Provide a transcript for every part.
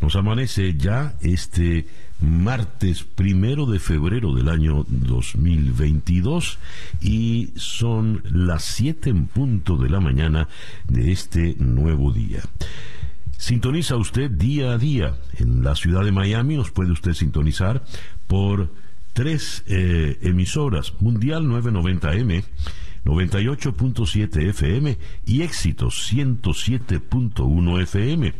Nos amanece ya este martes primero de febrero del año 2022 y son las 7 en punto de la mañana de este nuevo día. Sintoniza usted día a día en la ciudad de Miami, nos puede usted sintonizar por tres eh, emisoras, Mundial 990M, 98.7 FM y Éxitos 107.1 FM.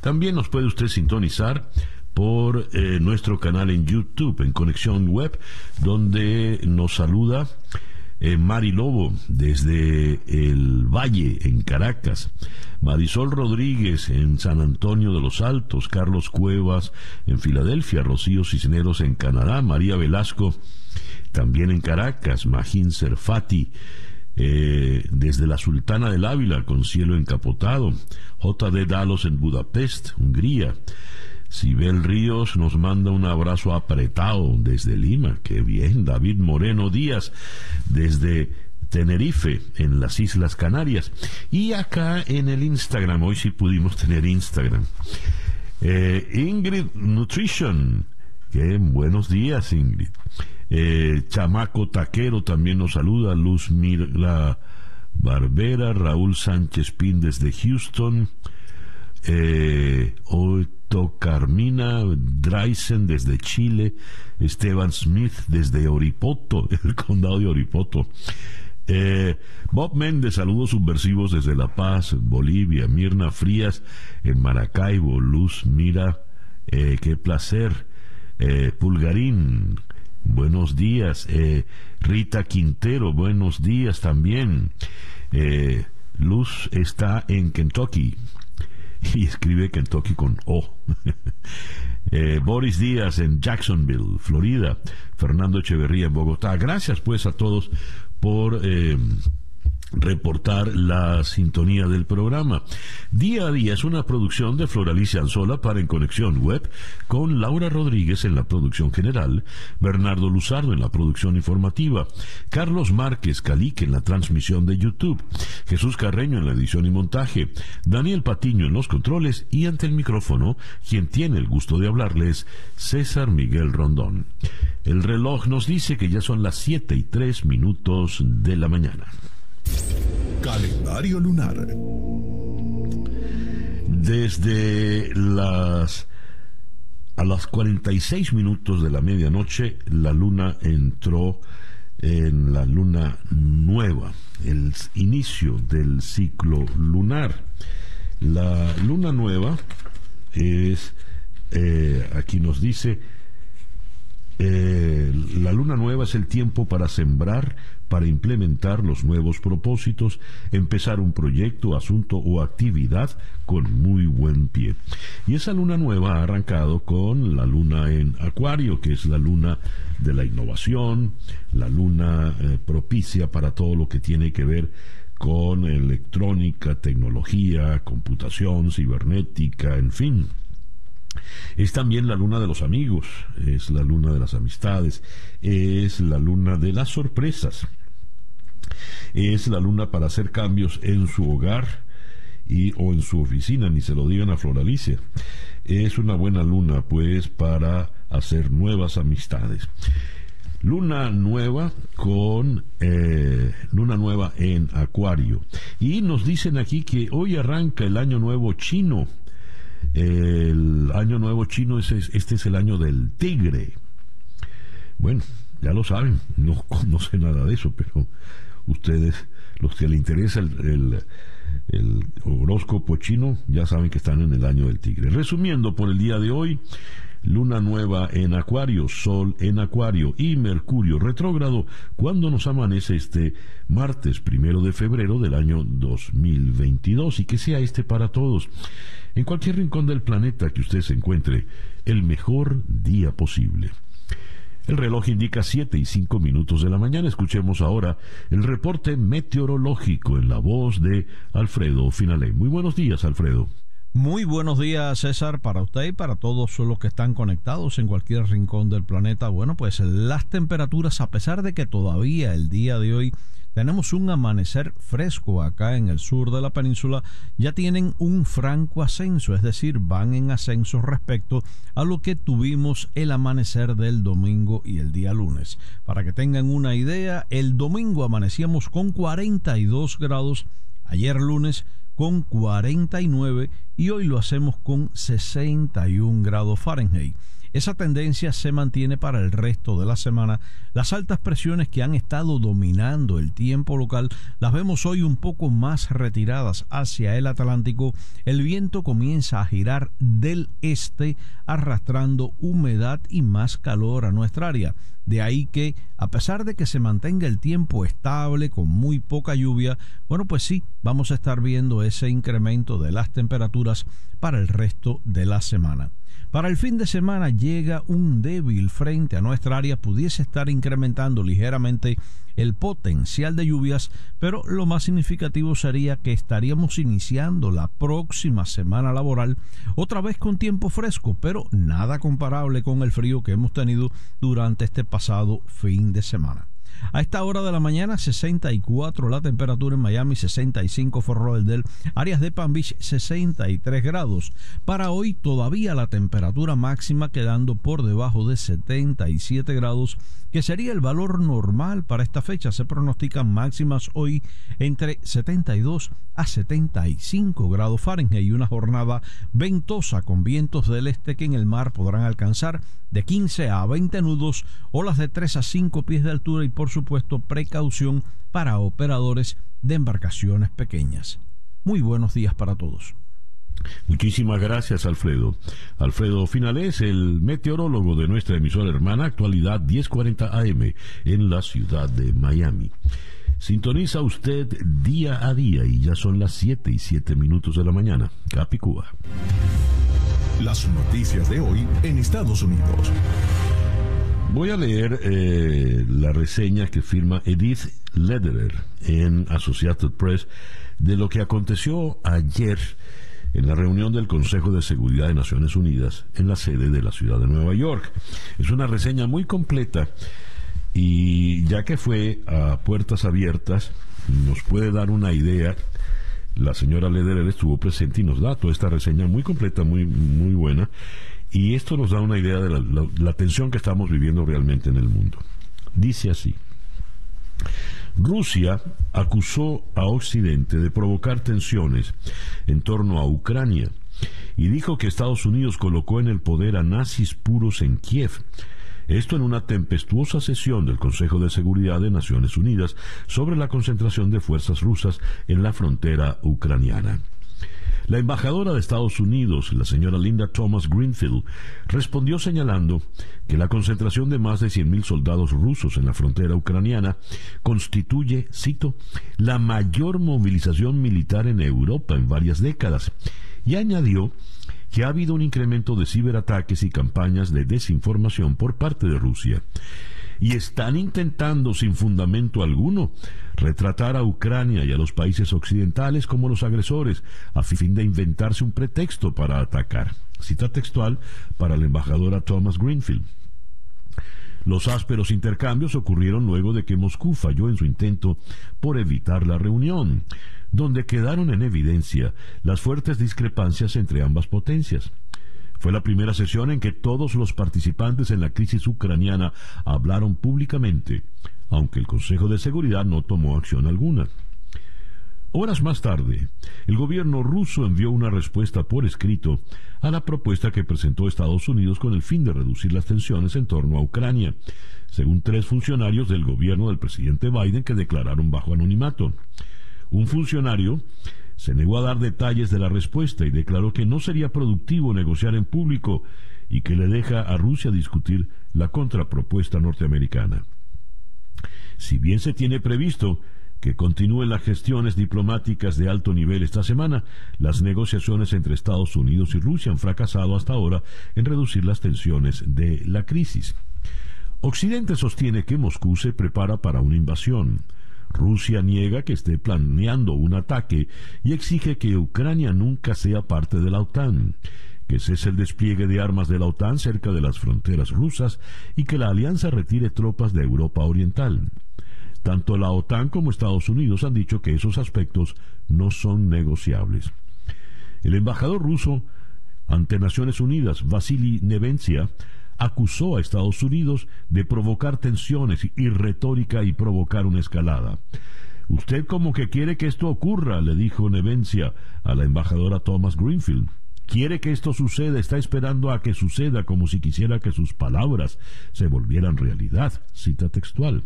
También nos puede usted sintonizar por eh, nuestro canal en YouTube, en Conexión Web, donde nos saluda eh, Mari Lobo desde el Valle, en Caracas. Marisol Rodríguez en San Antonio de los Altos, Carlos Cuevas en Filadelfia, Rocío Cisneros en Canadá, María Velasco también en Caracas, Magín Serfati eh, desde la Sultana del Ávila con cielo encapotado, J.D. Dalos en Budapest, Hungría, Sibel Ríos nos manda un abrazo apretado desde Lima. Qué bien. David Moreno Díaz desde Tenerife, en las Islas Canarias. Y acá en el Instagram, hoy sí pudimos tener Instagram. Eh, Ingrid Nutrition. Qué buenos días, Ingrid. Eh, Chamaco Taquero también nos saluda. Luz Mirla Barbera, Raúl Sánchez Pín desde Houston. Eh, Oto Carmina Dreisen desde Chile, Esteban Smith desde Oripoto, el condado de Oripoto. Eh, Bob Méndez, saludos subversivos desde La Paz, Bolivia. Mirna Frías en Maracaibo. Luz Mira, eh, qué placer. Eh, Pulgarín, buenos días. Rita Quintero, buenos días también. Luz está en Kentucky y escribe Kentucky con O. Eh, Boris Díaz en Jacksonville, Florida. Fernando Echeverría en Bogotá. Gracias pues a todos por... Eh, reportar la sintonía del programa. Día a día es una producción de Floralicia Anzola para En Conexión Web, con Laura Rodríguez en la producción general, Bernardo Luzardo en la producción informativa, Carlos Márquez Calique en la transmisión de YouTube, Jesús Carreño en la edición y montaje, Daniel Patiño en los controles y ante el micrófono, quien tiene el gusto de hablarles, César Miguel Rondón. El reloj nos dice que ya son las 7 y 3 minutos de la mañana. Calendario lunar. Desde las a las 46 minutos de la medianoche la luna entró en la luna nueva, el inicio del ciclo lunar. La luna nueva es, eh, aquí nos dice, eh, la luna nueva es el tiempo para sembrar, para implementar los nuevos propósitos, empezar un proyecto, asunto o actividad con muy buen pie. Y esa luna nueva ha arrancado con la luna en Acuario, que es la luna de la innovación, la luna eh, propicia para todo lo que tiene que ver con electrónica, tecnología, computación, cibernética, en fin. Es también la luna de los amigos, es la luna de las amistades, es la luna de las sorpresas, es la luna para hacer cambios en su hogar y, o en su oficina, ni se lo digan a Floralicia. Es una buena luna, pues, para hacer nuevas amistades. Luna nueva con eh, luna nueva en Acuario. Y nos dicen aquí que hoy arranca el año nuevo chino el año nuevo chino, es, este es el año del tigre. Bueno, ya lo saben, no, no nada de eso, pero ustedes, los que les interesa el, el, horóscopo chino, ya saben que están en el año del tigre. Resumiendo, por el día de hoy, luna nueva en Acuario, Sol en Acuario y Mercurio retrógrado cuando nos amanece este martes primero de febrero del año 2022 y que sea este para todos en cualquier rincón del planeta que usted se encuentre, el mejor día posible. El reloj indica 7 y 5 minutos de la mañana. Escuchemos ahora el reporte meteorológico en la voz de Alfredo Finalé. Muy buenos días, Alfredo. Muy buenos días, César, para usted y para todos los que están conectados en cualquier rincón del planeta. Bueno, pues las temperaturas, a pesar de que todavía el día de hoy tenemos un amanecer fresco acá en el sur de la península, ya tienen un franco ascenso, es decir, van en ascenso respecto a lo que tuvimos el amanecer del domingo y el día lunes. Para que tengan una idea, el domingo amanecíamos con 42 grados, ayer lunes con 49 y hoy lo hacemos con 61 grados Fahrenheit. Esa tendencia se mantiene para el resto de la semana. Las altas presiones que han estado dominando el tiempo local las vemos hoy un poco más retiradas hacia el Atlántico. El viento comienza a girar del este arrastrando humedad y más calor a nuestra área. De ahí que, a pesar de que se mantenga el tiempo estable con muy poca lluvia, bueno, pues sí, vamos a estar viendo ese incremento de las temperaturas para el resto de la semana. Para el fin de semana llega un débil frente a nuestra área, pudiese estar incrementando ligeramente el potencial de lluvias, pero lo más significativo sería que estaríamos iniciando la próxima semana laboral otra vez con tiempo fresco, pero nada comparable con el frío que hemos tenido durante este pasado fin de semana. A esta hora de la mañana, 64 la temperatura en Miami, 65 Fort del áreas de Palm Beach, 63 grados. Para hoy todavía la temperatura máxima quedando por debajo de 77 grados, que sería el valor normal para esta fecha. Se pronostican máximas hoy entre 72 a 75 grados Fahrenheit y una jornada ventosa con vientos del este que en el mar podrán alcanzar de 15 a 20 nudos, olas de 3 a 5 pies de altura y por supuesto precaución para operadores de embarcaciones pequeñas. Muy buenos días para todos. Muchísimas gracias, Alfredo. Alfredo Finales, el meteorólogo de nuestra emisora hermana, actualidad 1040 AM, en la ciudad de Miami. Sintoniza usted día a día y ya son las 7 y 7 minutos de la mañana. Capicúa. Las noticias de hoy en Estados Unidos. Voy a leer eh, la reseña que firma Edith Lederer en Associated Press de lo que aconteció ayer en la reunión del Consejo de Seguridad de Naciones Unidas en la sede de la ciudad de Nueva York. Es una reseña muy completa y ya que fue a puertas abiertas, nos puede dar una idea la señora Lederer estuvo presente y nos da toda esta reseña muy completa, muy, muy buena. Y esto nos da una idea de la, tensión que estamos viviendo realmente en el mundo. Dice así. Rusia acusó a Occidente de provocar tensiones en torno a Ucrania y dijo que Estados Unidos colocó en el poder a nazis puros en Kiev esto en una tempestuosa sesión del Consejo de Seguridad de Naciones Unidas sobre la concentración de fuerzas rusas en la frontera ucraniana. La embajadora de Estados Unidos, la señora Linda Thomas Greenfield, respondió señalando que la concentración de más de 100.000 soldados rusos en la frontera ucraniana constituye, cito, la mayor movilización militar en Europa en varias décadas, y añadió que ha habido un incremento de ciberataques y campañas de desinformación por parte de Rusia. Y están intentando, sin fundamento alguno, retratar a Ucrania y a los países occidentales como los agresores, a fin de inventarse un pretexto para atacar. Cita textual para la embajadora Thomas Greenfield. Los ásperos intercambios ocurrieron luego de que Moscú falló en su intento por evitar la reunión donde quedaron en evidencia las fuertes discrepancias entre ambas potencias. Fue la primera sesión en que todos los participantes en la crisis ucraniana hablaron públicamente, aunque el Consejo de Seguridad no tomó acción alguna. Horas más tarde, el gobierno ruso envió una respuesta por escrito a la propuesta que presentó Estados Unidos con el fin de reducir las tensiones en torno a Ucrania, según tres funcionarios del gobierno del presidente Biden que declararon bajo anonimato. Un funcionario se negó a dar detalles de la respuesta y declaró que no sería productivo negociar en público y que le deja a Rusia discutir la contrapropuesta norteamericana. Si bien se tiene previsto que continúen las gestiones diplomáticas de alto nivel esta semana, las negociaciones entre Estados Unidos y Rusia han fracasado hasta ahora en reducir las tensiones de la crisis. Occidente sostiene que Moscú se prepara para una invasión. Rusia niega que esté planeando un ataque y exige que Ucrania nunca sea parte de la OTAN, que cese el despliegue de armas de la OTAN cerca de las fronteras rusas y que la alianza retire tropas de Europa Oriental. Tanto la OTAN como Estados Unidos han dicho que esos aspectos no son negociables. El embajador ruso ante Naciones Unidas, Vasily Nevencia, acusó a Estados Unidos de provocar tensiones y retórica y provocar una escalada. Usted como que quiere que esto ocurra, le dijo Nevencia a la embajadora Thomas Greenfield. Quiere que esto suceda, está esperando a que suceda como si quisiera que sus palabras se volvieran realidad. Cita textual.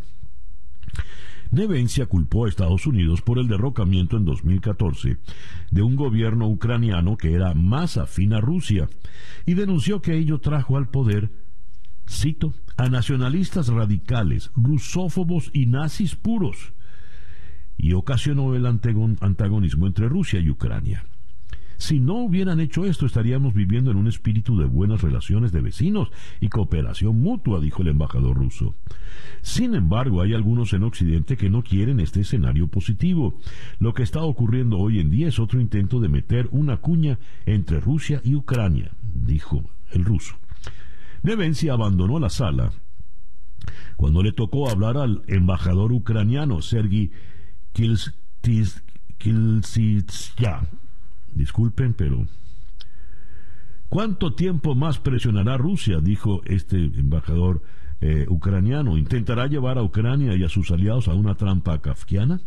Nevencia culpó a Estados Unidos por el derrocamiento en 2014 de un gobierno ucraniano que era más afín a Rusia y denunció que ello trajo al poder, cito, a nacionalistas radicales, rusófobos y nazis puros y ocasionó el antagonismo entre Rusia y Ucrania. Si no hubieran hecho esto, estaríamos viviendo en un espíritu de buenas relaciones de vecinos y cooperación mutua, dijo el embajador ruso. Sin embargo, hay algunos en Occidente que no quieren este escenario positivo. Lo que está ocurriendo hoy en día es otro intento de meter una cuña entre Rusia y Ucrania, dijo el ruso. Nevencia abandonó la sala cuando le tocó hablar al embajador ucraniano Sergi Kilsitsya Disculpen, pero... ¿Cuánto tiempo más presionará Rusia? dijo este embajador eh, ucraniano. ¿Intentará llevar a Ucrania y a sus aliados a una trampa kafkiana?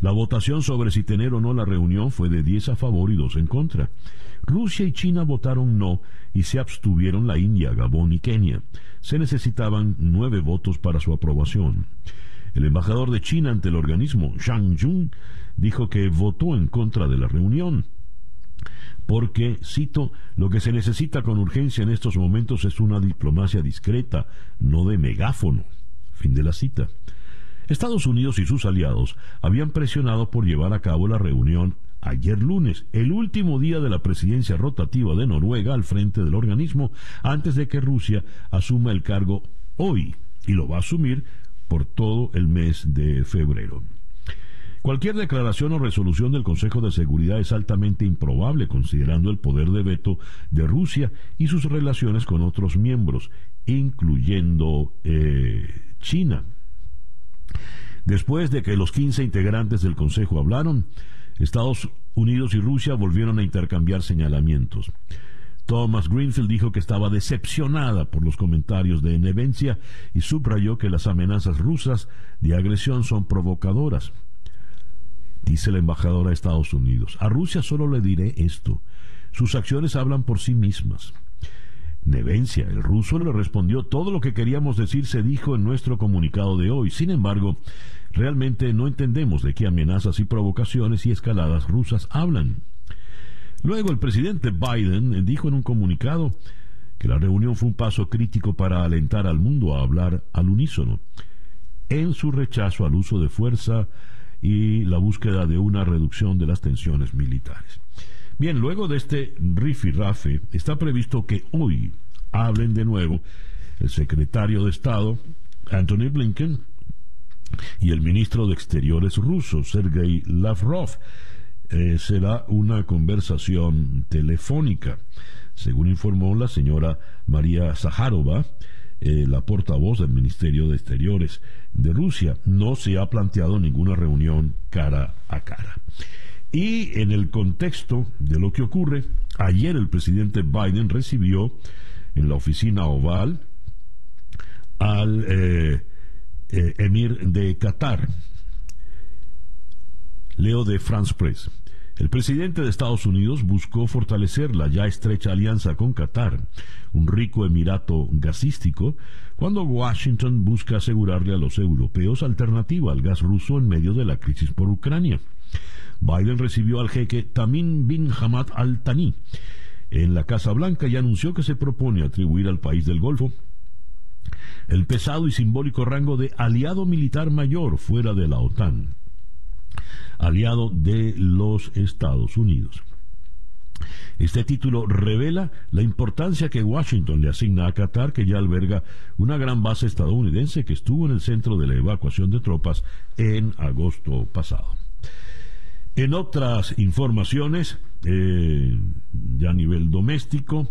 La votación sobre si tener o no la reunión fue de 10 a favor y 2 en contra. Rusia y China votaron no y se abstuvieron la India, Gabón y Kenia. Se necesitaban nueve votos para su aprobación. El embajador de China ante el organismo, Zhang Jun, dijo que votó en contra de la reunión porque, cito, lo que se necesita con urgencia en estos momentos es una diplomacia discreta, no de megáfono. Fin de la cita. Estados Unidos y sus aliados habían presionado por llevar a cabo la reunión ayer lunes, el último día de la presidencia rotativa de Noruega al frente del organismo, antes de que Rusia asuma el cargo hoy, y lo va a asumir por todo el mes de febrero. Cualquier declaración o resolución del Consejo de Seguridad es altamente improbable considerando el poder de veto de Rusia y sus relaciones con otros miembros, incluyendo eh, China. Después de que los 15 integrantes del Consejo hablaron, Estados Unidos y Rusia volvieron a intercambiar señalamientos. Thomas Greenfield dijo que estaba decepcionada por los comentarios de Nevencia y subrayó que las amenazas rusas de agresión son provocadoras. Dice la embajadora de Estados Unidos, a Rusia solo le diré esto, sus acciones hablan por sí mismas. Nevencia, el ruso, le respondió, todo lo que queríamos decir se dijo en nuestro comunicado de hoy. Sin embargo, realmente no entendemos de qué amenazas y provocaciones y escaladas rusas hablan. Luego el presidente Biden dijo en un comunicado que la reunión fue un paso crítico para alentar al mundo a hablar al unísono en su rechazo al uso de fuerza y la búsqueda de una reducción de las tensiones militares. Bien, luego de este rifirrafe, está previsto que hoy hablen de nuevo el secretario de Estado, Anthony Blinken, y el ministro de Exteriores ruso, Sergei Lavrov. Eh, será una conversación telefónica, según informó la señora María Zaharova, eh, la portavoz del Ministerio de Exteriores de Rusia. No se ha planteado ninguna reunión cara a cara. Y en el contexto de lo que ocurre, ayer el presidente Biden recibió en la oficina oval al eh, emir de Qatar, Leo de France Press. El presidente de Estados Unidos buscó fortalecer la ya estrecha alianza con Qatar, un rico emirato gasístico, cuando Washington busca asegurarle a los europeos alternativa al gas ruso en medio de la crisis por Ucrania. Biden recibió al jeque Tamim bin Hamad al Thani en la Casa Blanca y anunció que se propone atribuir al país del Golfo el pesado y simbólico rango de aliado militar mayor fuera de la OTAN aliado de los Estados Unidos. Este título revela la importancia que Washington le asigna a Qatar, que ya alberga una gran base estadounidense que estuvo en el centro de la evacuación de tropas en agosto pasado. En otras informaciones, eh, ya a nivel doméstico,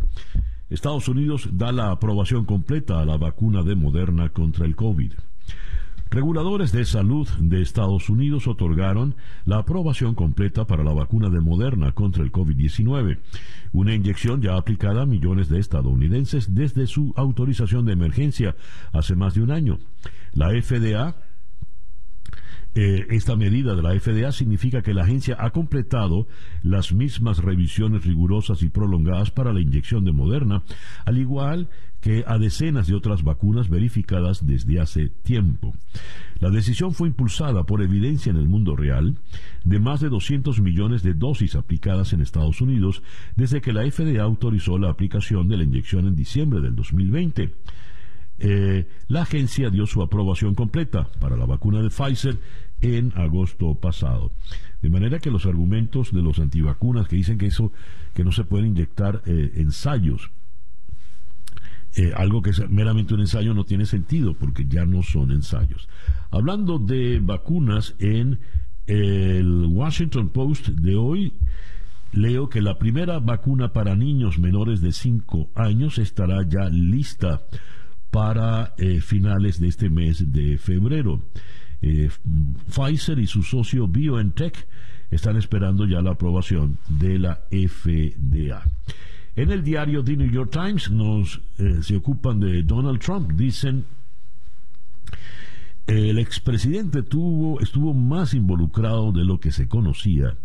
Estados Unidos da la aprobación completa a la vacuna de Moderna contra el COVID. Reguladores de salud de Estados Unidos otorgaron la aprobación completa para la vacuna de Moderna contra el COVID-19, una inyección ya aplicada a millones de estadounidenses desde su autorización de emergencia hace más de un año. La FDA eh, esta medida de la FDA significa que la agencia ha completado las mismas revisiones rigurosas y prolongadas para la inyección de Moderna, al igual que a decenas de otras vacunas verificadas desde hace tiempo. La decisión fue impulsada por evidencia en el mundo real de más de 200 millones de dosis aplicadas en Estados Unidos desde que la FDA autorizó la aplicación de la inyección en diciembre del 2020. Eh, la agencia dio su aprobación completa para la vacuna de Pfizer en agosto pasado. De manera que los argumentos de los antivacunas que dicen que eso, que no se pueden inyectar eh, ensayos, eh, algo que es meramente un ensayo no tiene sentido porque ya no son ensayos. Hablando de vacunas en el Washington Post de hoy, leo que la primera vacuna para niños menores de 5 años estará ya lista para eh, finales de este mes de febrero. Eh, Pfizer y su socio BioNTech están esperando ya la aprobación de la FDA. En el diario The New York Times nos eh, se ocupan de Donald Trump. Dicen el expresidente tuvo, estuvo más involucrado de lo que se conocía,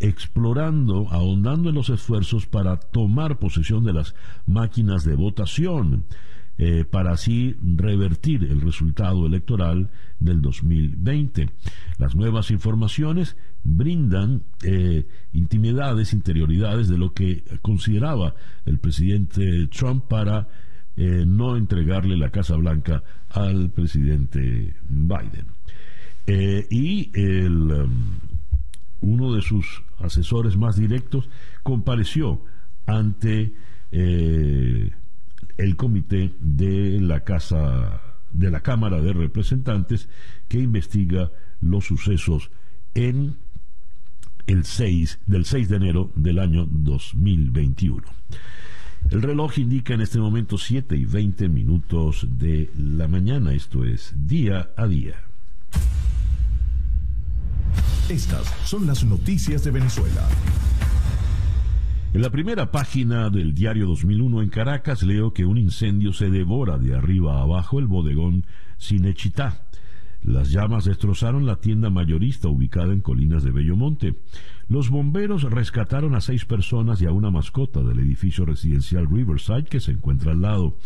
explorando, ahondando en los esfuerzos para tomar posesión de las máquinas de votación eh, para así revertir el resultado electoral del 2020. Las nuevas informaciones brindan eh, intimidades, interioridades de lo que consideraba el presidente Trump para eh, no entregarle la Casa Blanca al presidente Biden. y el, um, uno de sus asesores más directos compareció ante el comité de la Casa de la Cámara de Representantes que investiga los sucesos en el 6 del 6 de enero del año 2021. El reloj indica en este momento 7 y 20 minutos de la mañana, esto es día a día. Estas son las noticias de Venezuela. En la primera página del diario 2001 en Caracas leo que un incendio se devora de arriba a abajo el bodegón Cinechitá. Las llamas destrozaron la tienda mayorista ubicada en Colinas de Bellomonte. Los bomberos rescataron a seis personas y a una mascota del edificio residencial Riverside que se encuentra al lado.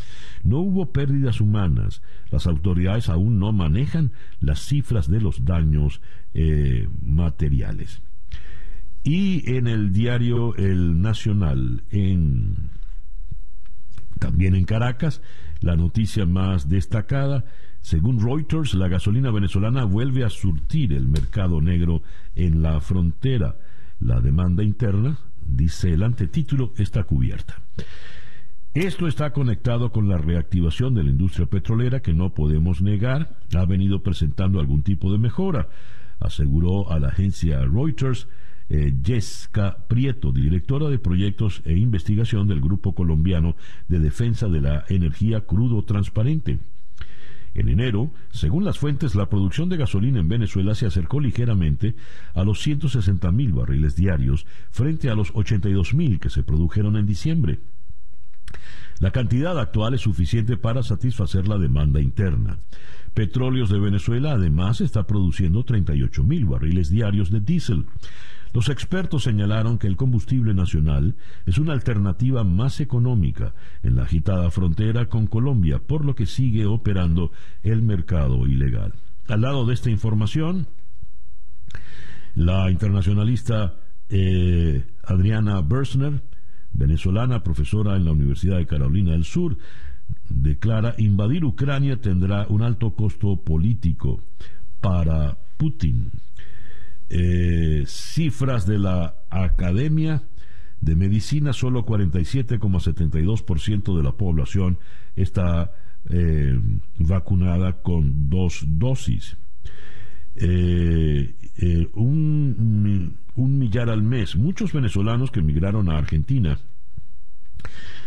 No hubo pérdidas humanas. Las autoridades aún no manejan las cifras de los daños eh, materiales. Y en el diario El Nacional, en, también en Caracas, la noticia más destacada, según Reuters, la gasolina venezolana vuelve a surtir el mercado negro en la frontera. La demanda interna, dice el antetítulo, está cubierta. Esto está conectado con la reactivación de la industria petrolera que no podemos negar ha venido presentando algún tipo de mejora, aseguró a la agencia Reuters eh, Prieto, directora de proyectos e investigación del Grupo Colombiano de Defensa de la Energía Crudo Transparente. En enero, según las fuentes, la producción de gasolina en Venezuela se acercó ligeramente a los 160 mil barriles diarios frente a los 82 mil que se produjeron en diciembre. La cantidad actual es suficiente para satisfacer la demanda interna. Petróleos de Venezuela además está produciendo 38 mil barriles diarios de diésel. Los expertos señalaron que el combustible nacional es una alternativa más económica en la agitada frontera con Colombia, por lo que sigue operando el mercado ilegal. Al lado de esta información, la internacionalista eh, Adriana Bersner, venezolana, profesora en la Universidad de Carolina del Sur, declara invadir Ucrania tendrá un alto costo político para Putin. Eh, cifras de la academia de medicina, solo 47,72% de la población está eh, vacunada con dos dosis. Eh, un, un millar al mes. Muchos venezolanos que emigraron a Argentina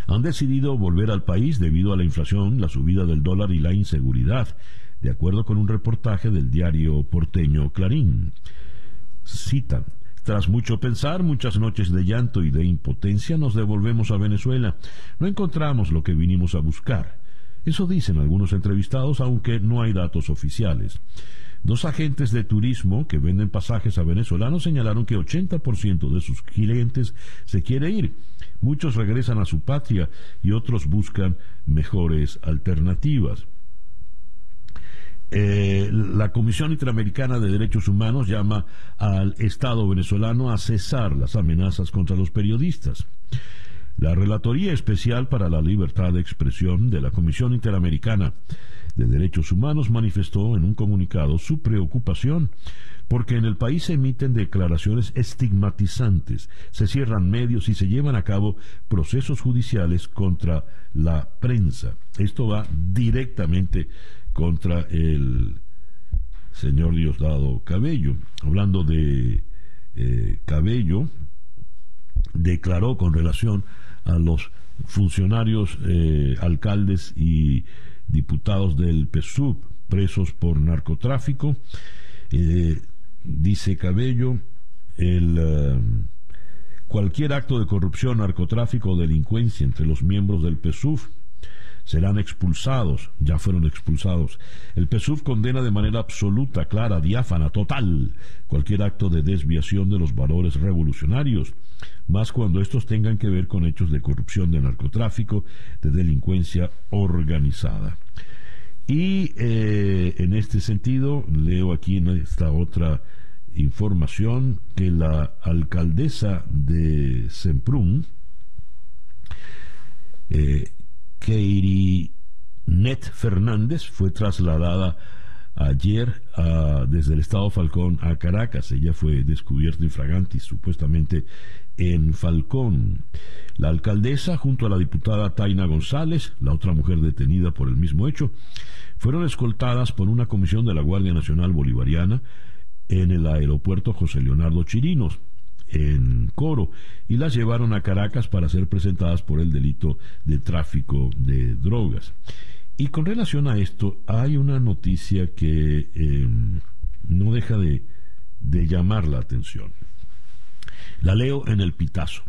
han decidido volver al país debido a la inflación, la subida del dólar y la inseguridad, de acuerdo con un reportaje del diario porteño Clarín. Citan. Tras mucho pensar, muchas noches de llanto y de impotencia, nos devolvemos a Venezuela. No encontramos lo que vinimos a buscar. Eso dicen algunos entrevistados, aunque no hay datos oficiales. Dos agentes de turismo que venden pasajes a venezolanos señalaron que 80% de sus clientes se quiere ir. Muchos regresan a su patria y otros buscan mejores alternativas. Eh, la Comisión Interamericana de Derechos Humanos llama al Estado venezolano a cesar las amenazas contra los periodistas. La Relatoría Especial para la Libertad de Expresión de la Comisión Interamericana de Derechos Humanos manifestó en un comunicado su preocupación porque en el país se emiten declaraciones estigmatizantes, se cierran medios y se llevan a cabo procesos judiciales contra la prensa. Esto va directamente contra el señor Diosdado Cabello. Hablando de eh, Cabello, declaró con relación a los funcionarios, eh, alcaldes y diputados del PSUV presos por narcotráfico. Eh, dice Cabello, el, cualquier acto de corrupción, narcotráfico o delincuencia entre los miembros del PSUV serán expulsados, ya fueron expulsados. El PSUV condena de manera absoluta, clara, diáfana, total, cualquier acto de desviación de los valores revolucionarios, más cuando estos tengan que ver con hechos de corrupción, de narcotráfico, de delincuencia organizada. Y eh, en este sentido, leo aquí en esta otra información que la alcaldesa de Semprún, eh, Keiri Net Fernández fue trasladada ayer desde el estado Falcón a Caracas. Ella fue descubierta infraganti supuestamente en Falcón. La alcaldesa, junto a la diputada Taina González, la otra mujer detenida por el mismo hecho, fueron escoltadas por una comisión de la Guardia Nacional Bolivariana en el aeropuerto José Leonardo Chirinos en Coro y las llevaron a Caracas para ser presentadas por el delito de tráfico de drogas. Y con relación a esto, hay una noticia que em, no deja de, de llamar la atención. La leo en el pitazo.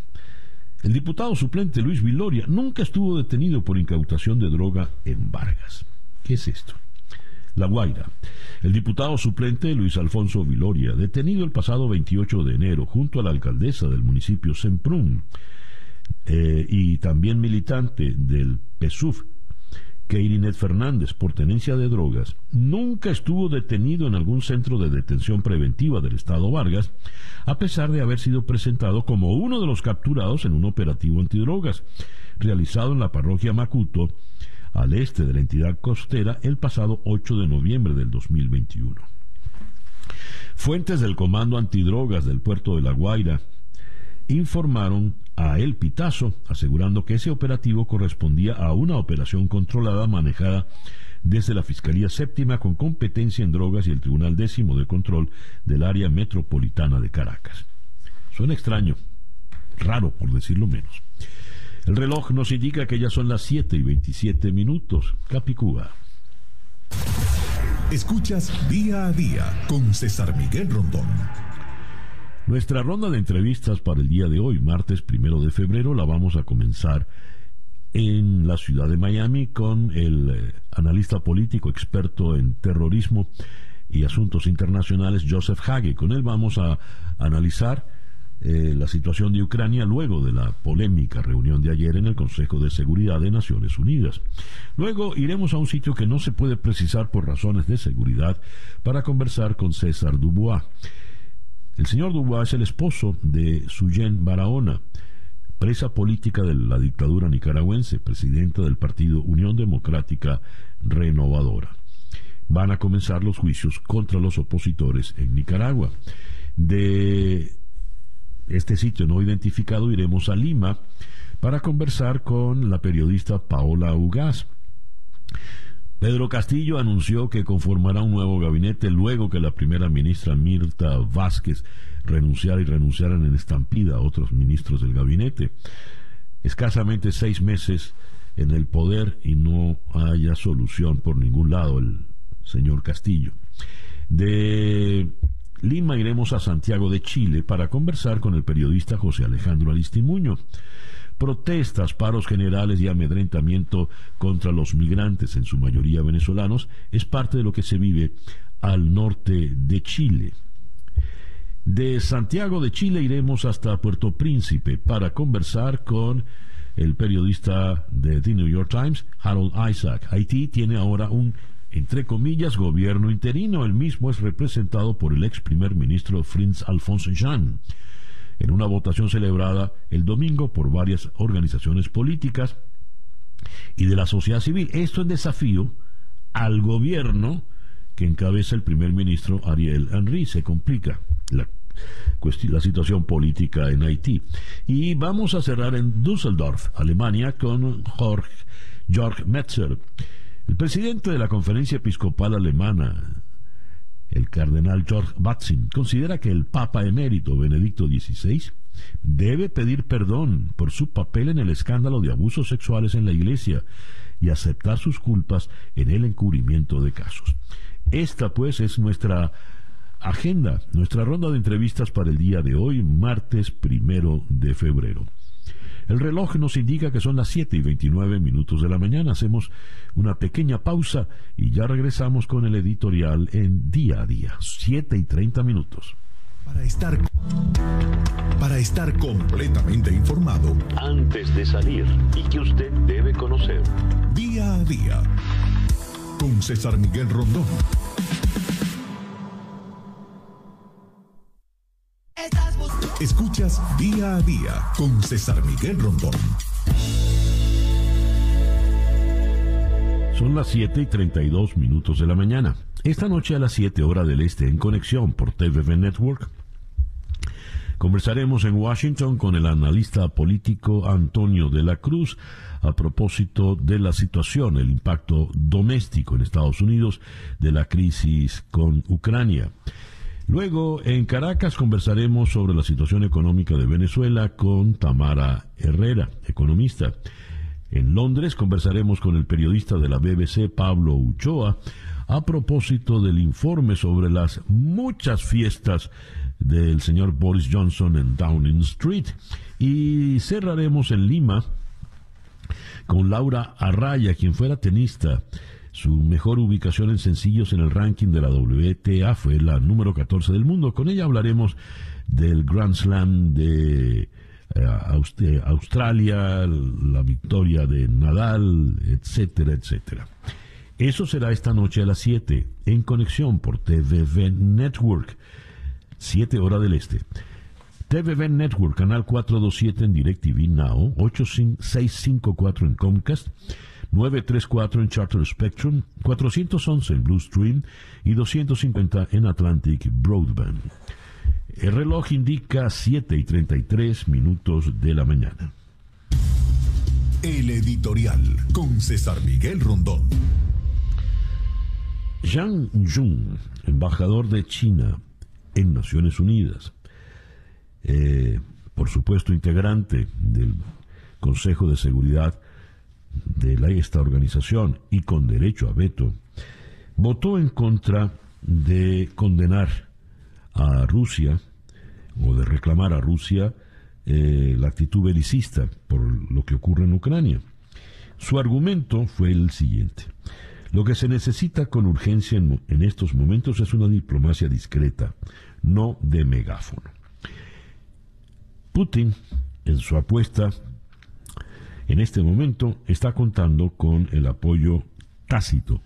El diputado suplente Luis Viloria nunca estuvo detenido por incautación de droga en Vargas. ¿Qué es esto? La Guaira. El diputado suplente Luis Alfonso Viloria, detenido el pasado 28 de enero junto a la alcaldesa del municipio Semprún eh, y también militante del PSUF, Keirinet Fernández, por tenencia de drogas, nunca estuvo detenido en algún centro de detención preventiva del Estado Vargas, a pesar de haber sido presentado como uno de los capturados en un operativo antidrogas realizado en la parroquia Macuto al este de la entidad costera el pasado 8 de noviembre del 2021. Fuentes del Comando Antidrogas del puerto de La Guaira informaron a El Pitazo, asegurando que ese operativo correspondía a una operación controlada manejada desde la Fiscalía Séptima con competencia en drogas y el Tribunal Décimo de Control del área metropolitana de Caracas. Suena extraño, raro por decirlo menos. El reloj nos indica que ya son las 7 y 27 minutos. Capicúa. Escuchas día a día con César Miguel Rondón. Nuestra ronda de entrevistas para el día de hoy, martes primero de febrero, la vamos a comenzar en la ciudad de Miami con el eh, analista político experto en terrorismo y asuntos internacionales Joseph Hage. Con él vamos a analizar eh, la situación de Ucrania luego de la polémica reunión de ayer en el Consejo de Seguridad de Naciones Unidas. Luego iremos a un sitio que no se puede precisar por razones de seguridad para conversar con César Dubois. El señor Dubois es el esposo de Suyen Barahona, presa política de la dictadura nicaragüense, presidenta del partido Unión Democrática Renovadora. Van a comenzar los juicios contra los opositores en Nicaragua. De este sitio no identificado iremos a Lima para conversar con la periodista Paola Ugaz. Pedro Castillo anunció que conformará un nuevo gabinete luego que la primera ministra Mirta Vázquez renunciara y renunciaran en estampida a otros ministros del gabinete. Escasamente seis meses en el poder y no haya solución por ningún lado el señor Castillo. De Lima iremos a Santiago de Chile para conversar con el periodista José Alejandro Aristimuño protestas, paros generales y amedrentamiento contra los migrantes, en su mayoría venezolanos, es parte de lo que se vive al norte de Chile. De Santiago de Chile iremos hasta Puerto Príncipe para conversar con el periodista de The New York Times, Harold Isaac. Haití tiene ahora un, entre comillas, gobierno interino. El mismo es representado por el ex primer ministro Fritz Alphonse Jean en una votación celebrada el domingo por varias organizaciones políticas y de la sociedad civil. Esto es desafío al gobierno que encabeza el primer ministro Ariel Henry. Se complica la, situación política en Haití. Y vamos a cerrar en Düsseldorf, Alemania, con Jorge, Georg Metzer, el presidente de la Conferencia Episcopal Alemana, el cardenal George Batzin considera que el Papa emérito Benedicto XVI debe pedir perdón por su papel en el escándalo de abusos sexuales en la Iglesia y aceptar sus culpas en el encubrimiento de casos. Esta pues es nuestra agenda, nuestra ronda de entrevistas para el día de hoy, martes primero de febrero. El reloj nos indica que son las 7 y 29 minutos de la mañana. Hacemos una pequeña pausa y ya regresamos con el editorial en día a día. 7 y 30 minutos. Para estar, para estar completamente informado antes de salir y que usted debe conocer. Día a día. Con César Miguel Rondón. Escuchas día a día con César Miguel Rondón. Son las 7 y 32 minutos de la mañana. Esta noche a las 7 horas del este en conexión por TVV Network. Conversaremos en Washington con el analista político Antonio de la Cruz a propósito de la situación, el impacto doméstico en Estados Unidos de la crisis con Ucrania. Luego, en Caracas conversaremos sobre la situación económica de Venezuela con Tamara Herrera, economista. En Londres conversaremos con el periodista de la BBC, Pablo Uchoa, a propósito del informe sobre las muchas fiestas del señor Boris Johnson en Downing Street. Y cerraremos en Lima con Laura Arraya, quien fuera tenista su mejor ubicación en sencillos en el ranking de la WTA fue la número 14 del mundo. Con ella hablaremos del Grand Slam de eh, Australia, la victoria de Nadal, etcétera, etcétera. Eso será esta noche a las 7 en conexión por TVV Network, 7 horas del este. TVV Network, canal 427 en DirecTV Now, 8654 en Comcast 934 en Charter Spectrum, 411 en Blue Stream y 250 en Atlantic Broadband. El reloj indica 7 y 33 minutos de la mañana. El editorial con César Miguel Rondón. Zhang Jun, embajador de China en Naciones Unidas, eh, por supuesto integrante del Consejo de Seguridad de esta organización y con derecho a veto, votó en contra de condenar a Rusia o de reclamar a Rusia eh, la actitud belicista por lo que ocurre en Ucrania. Su argumento fue el siguiente. Lo que se necesita con urgencia en, en estos momentos es una diplomacia discreta, no de megáfono. Putin, en su apuesta en este momento está contando con el apoyo tácito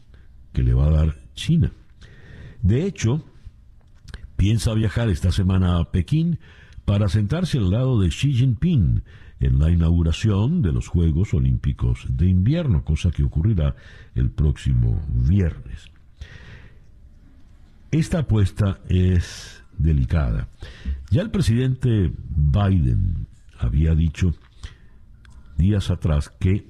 que le va a dar China. De hecho, piensa viajar esta semana a Pekín para sentarse al lado de Xi Jinping en la inauguración de los Juegos Olímpicos de Invierno, cosa que ocurrirá el próximo viernes. Esta apuesta es delicada. Ya el presidente Biden había dicho días atrás que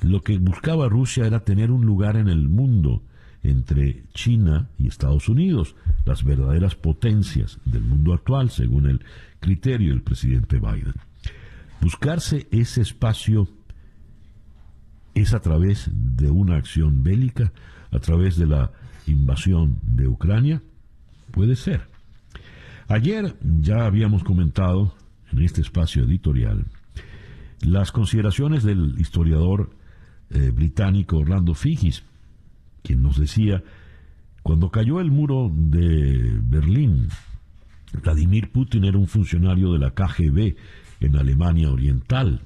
lo que buscaba Rusia era tener un lugar en el mundo entre China y Estados Unidos, las verdaderas potencias del mundo actual, según el criterio del presidente Biden. Buscarse ese espacio es a través de una acción bélica, a través de la invasión de Ucrania, puede ser. Ayer ya habíamos comentado en este espacio editorial las consideraciones del historiador eh, británico Orlando Figis, quien nos decía, cuando cayó el muro de Berlín, Vladimir Putin era un funcionario de la KGB en Alemania Oriental.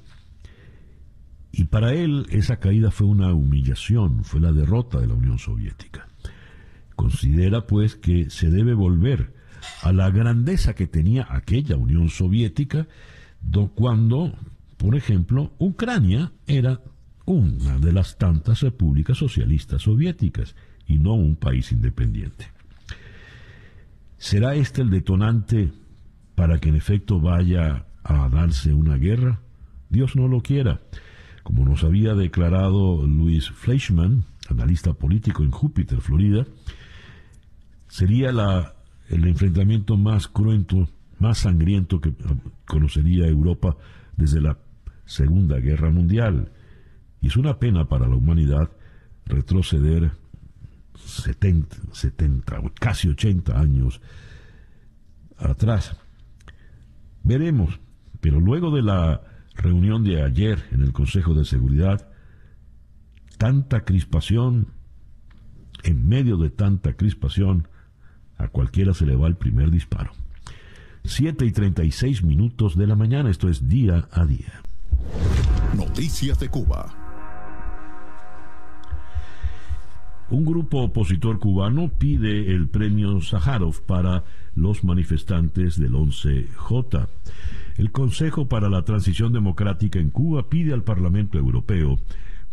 Y para él esa caída fue una humillación, fue la derrota de la Unión Soviética. Considera pues que se debe volver a la grandeza que tenía aquella Unión Soviética cuando, por ejemplo, Ucrania era una de las tantas repúblicas socialistas soviéticas y no un país independiente. ¿Será este el detonante para que en efecto vaya a darse una guerra? Dios no lo quiera. Como nos había declarado Luis Fleischmann, analista político en Júpiter, Florida, sería el enfrentamiento más cruento, más sangriento que conocería Europa desde la Segunda Guerra Mundial. Y es una pena para la humanidad retroceder 70, 70 casi 80 años atrás. Veremos, pero luego de la reunión de ayer en el Consejo de Seguridad, tanta crispación, en medio de tanta crispación, a cualquiera se le va el primer disparo. 7 y 36 minutos de la mañana, esto es día a día. Noticias de Cuba. Un grupo opositor cubano pide el premio Sájarov para los manifestantes del 11J. El Consejo para la Transición Democrática en Cuba pide al Parlamento Europeo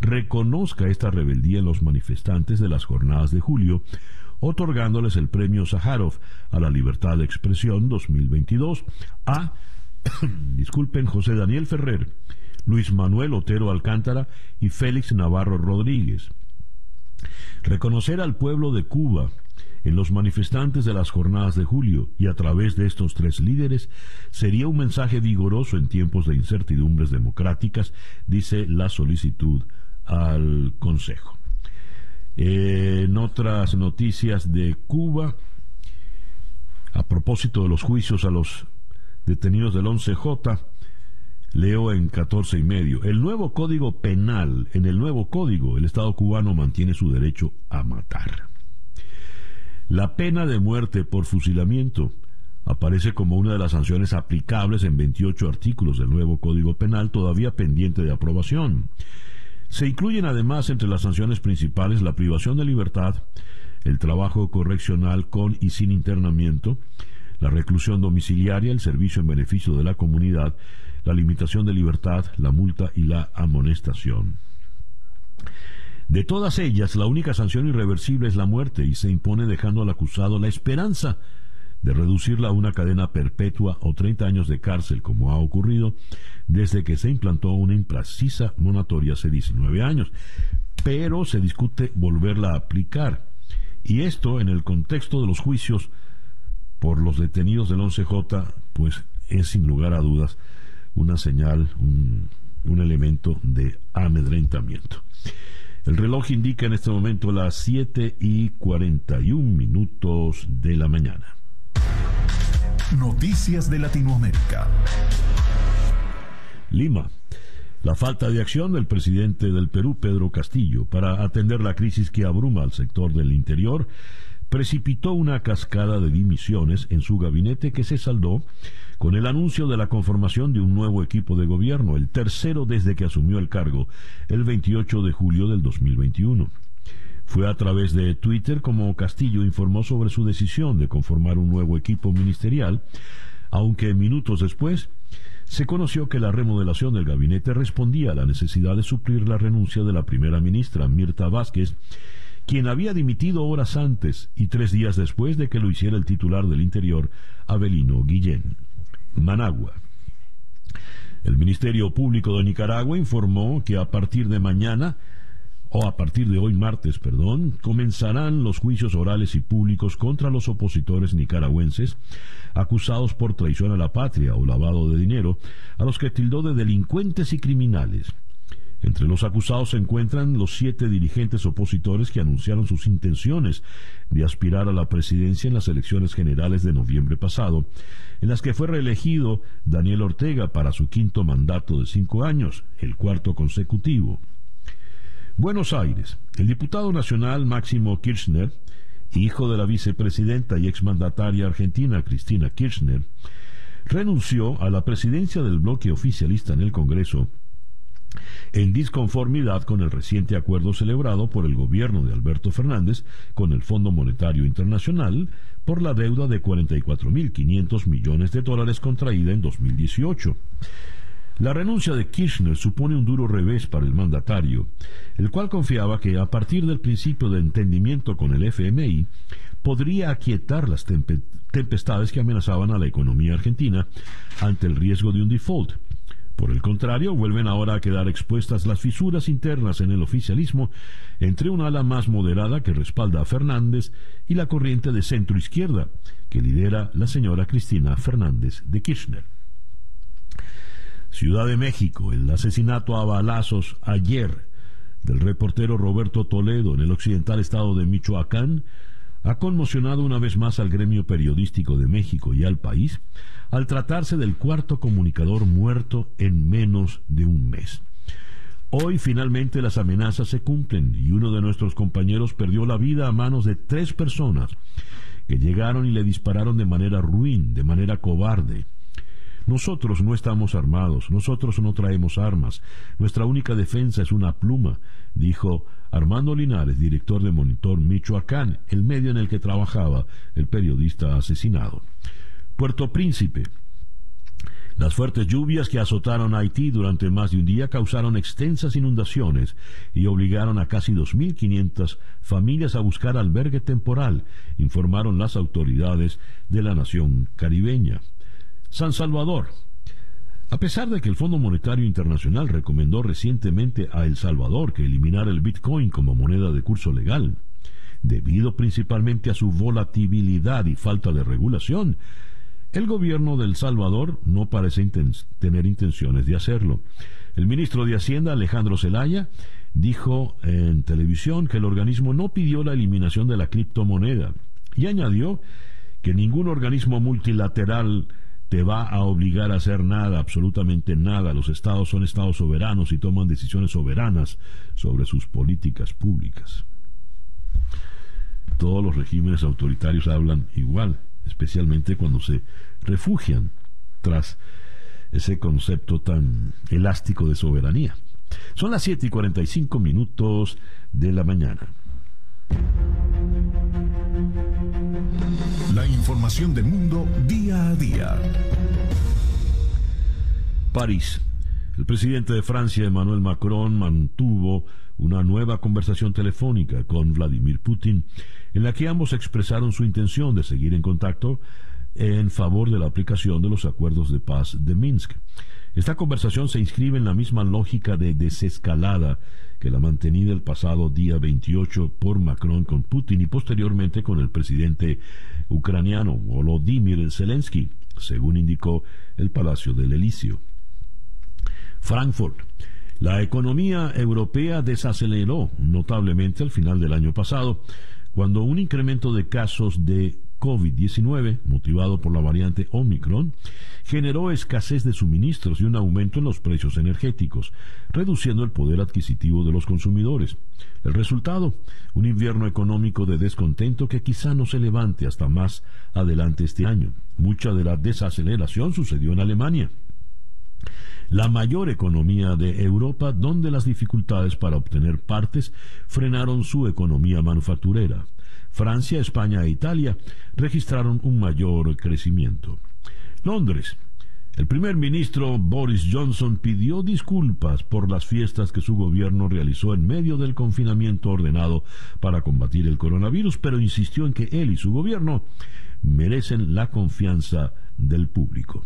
reconozca esta rebeldía en los manifestantes de las jornadas de julio, otorgándoles el premio Sájarov a la libertad de expresión 2022 a, disculpen, José Daniel Ferrer, Luis Manuel Otero Alcántara y Félix Navarro Rodríguez. Reconocer al pueblo de Cuba en los manifestantes de las jornadas de julio y a través de estos tres líderes sería un mensaje vigoroso en tiempos de incertidumbres democráticas, dice la solicitud al Consejo. En otras noticias de Cuba, a propósito de los juicios a los detenidos del 11J, Leo en 14 y medio. El nuevo código penal, en el nuevo código, el Estado cubano mantiene su derecho a matar. La pena de muerte por fusilamiento aparece como una de las sanciones aplicables en 28 artículos del nuevo Código Penal todavía pendiente de aprobación. Se incluyen además entre las sanciones principales la privación de libertad, el trabajo correccional con y sin internamiento, la reclusión domiciliaria, el servicio en beneficio de la comunidad, la limitación de libertad, la multa y la amonestación. De todas ellas, la única sanción irreversible es la muerte y se impone dejando al acusado la esperanza de reducirla a una cadena perpetua o 30 años de cárcel, como ha ocurrido desde que se implantó una imprecisa monatoria hace 19 años. Pero se discute volverla a aplicar. Y esto en el contexto de los juicios por los detenidos del 11J, pues es sin lugar a dudas una señal, un, elemento de amedrentamiento. El reloj indica en este momento las 7 y 41 minutos de la mañana. Noticias de Latinoamérica. Lima. La falta de acción del presidente del Perú, Pedro Castillo, para atender la crisis que abruma al sector del interior, precipitó una cascada de dimisiones en su gabinete que se saldó con el anuncio de la conformación de un nuevo equipo de gobierno, el tercero desde que asumió el cargo, el 28 de julio del 2021. Fue a través de Twitter como Castillo informó sobre su decisión de conformar un nuevo equipo ministerial, aunque minutos después se conoció que la remodelación del gabinete respondía a la necesidad de suplir la renuncia de la primera ministra Mirta Vázquez, quien había dimitido horas antes y tres días después de que lo hiciera el titular del Interior, Abelino Guillén. Managua. El Ministerio Público de Nicaragua informó que a partir de mañana, o a partir de hoy martes, perdón, comenzarán los juicios orales y públicos contra los opositores nicaragüenses acusados por traición a la patria o lavado de dinero, a los que tildó de delincuentes y criminales. Entre los acusados se encuentran los siete dirigentes opositores que anunciaron sus intenciones de aspirar a la presidencia en las elecciones generales de noviembre pasado, en las que fue reelegido Daniel Ortega para su quinto mandato de cinco años, el cuarto consecutivo. Buenos Aires. El diputado nacional Máximo Kirchner, hijo de la vicepresidenta y exmandataria argentina Cristina Kirchner, renunció a la presidencia del bloque oficialista en el Congreso en disconformidad con el reciente acuerdo celebrado por el gobierno de Alberto Fernández con el Fondo Monetario Internacional por la deuda de 44.500 millones de dólares contraída en 2018. La renuncia de Kirchner supone un duro revés para el mandatario, el cual confiaba que a partir del principio de entendimiento con el FMI podría aquietar las tempestades que amenazaban a la economía argentina ante el riesgo de un default por el contrario, vuelven ahora a quedar expuestas las fisuras internas en el oficialismo entre un ala más moderada que respalda a Fernández y la corriente de centro izquierda que lidera la señora Cristina Fernández de Kirchner. Ciudad de México, el asesinato a balazos ayer del reportero Roberto Toledo en el occidental estado de Michoacán ha conmocionado una vez más al gremio periodístico de México y al país al tratarse del cuarto comunicador muerto en menos de un mes. Hoy finalmente las amenazas se cumplen y uno de nuestros compañeros perdió la vida a manos de tres personas que llegaron y le dispararon de manera ruin, de manera cobarde. Nosotros no estamos armados, nosotros no traemos armas, nuestra única defensa es una pluma, dijo Armando Linares, director de Monitor Michoacán, el medio en el que trabajaba el periodista asesinado. Puerto Príncipe. Las fuertes lluvias que azotaron a Haití durante más de un día causaron extensas inundaciones y obligaron a casi 2.500 familias a buscar albergue temporal, informaron las autoridades de la nación caribeña. San Salvador. A pesar de que el Fondo Monetario Internacional recomendó recientemente a El Salvador que eliminara el Bitcoin como moneda de curso legal, debido principalmente a su volatilidad y falta de regulación, el gobierno de El Salvador no parece tener intenciones de hacerlo. El ministro de Hacienda, Alejandro Zelaya, dijo en televisión que el organismo no pidió la eliminación de la criptomoneda y añadió que ningún organismo multilateral te va a obligar a hacer nada, absolutamente nada. Los estados son estados soberanos y toman decisiones soberanas sobre sus políticas públicas. Todos los regímenes autoritarios hablan igual especialmente cuando se refugian tras ese concepto tan elástico de soberanía. Son las 7 y 45 minutos de la mañana. La información del mundo a día. París. El presidente de Francia, Emmanuel Macron, mantuvo una nueva conversación telefónica con Vladimir Putin en la que ambos expresaron su intención de seguir en contacto en favor de la aplicación de los acuerdos de paz de Minsk. Esta conversación se inscribe en la misma lógica de desescalada que la mantenida el pasado día 28 por Macron con Putin y posteriormente con el presidente ucraniano Volodymyr Zelensky, según indicó el Palacio del Elíseo. Frankfurt. La economía europea desaceleró notablemente al final del año pasado, cuando un incremento de casos de COVID-19, motivado por la variante Omicron, generó escasez de suministros y un aumento en los precios energéticos, reduciendo el poder adquisitivo de los consumidores. El resultado, un invierno económico de descontento que quizá no se levante hasta más adelante este año. Mucha de la desaceleración sucedió en Alemania la mayor economía de Europa, donde las dificultades para obtener partes frenaron su economía manufacturera. Francia, España e Italia registraron un mayor crecimiento. Londres. El primer ministro Boris Johnson pidió disculpas por las fiestas que su gobierno realizó en medio del confinamiento ordenado para combatir el coronavirus, pero insistió en que él y su gobierno merecen la confianza del público.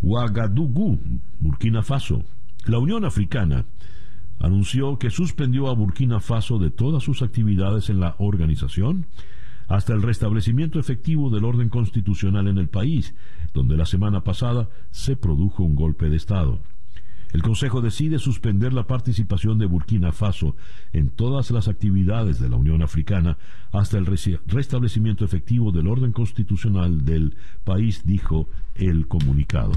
Ouagadougou, Burkina Faso. La Unión Africana anunció que suspendió a Burkina Faso de todas sus actividades en la organización hasta el restablecimiento efectivo del orden constitucional en el país, donde la semana pasada se produjo un golpe de Estado. El Consejo decide suspender la participación de Burkina Faso en todas las actividades de la Unión Africana hasta el restablecimiento efectivo del orden constitucional del país, dijo el comunicado.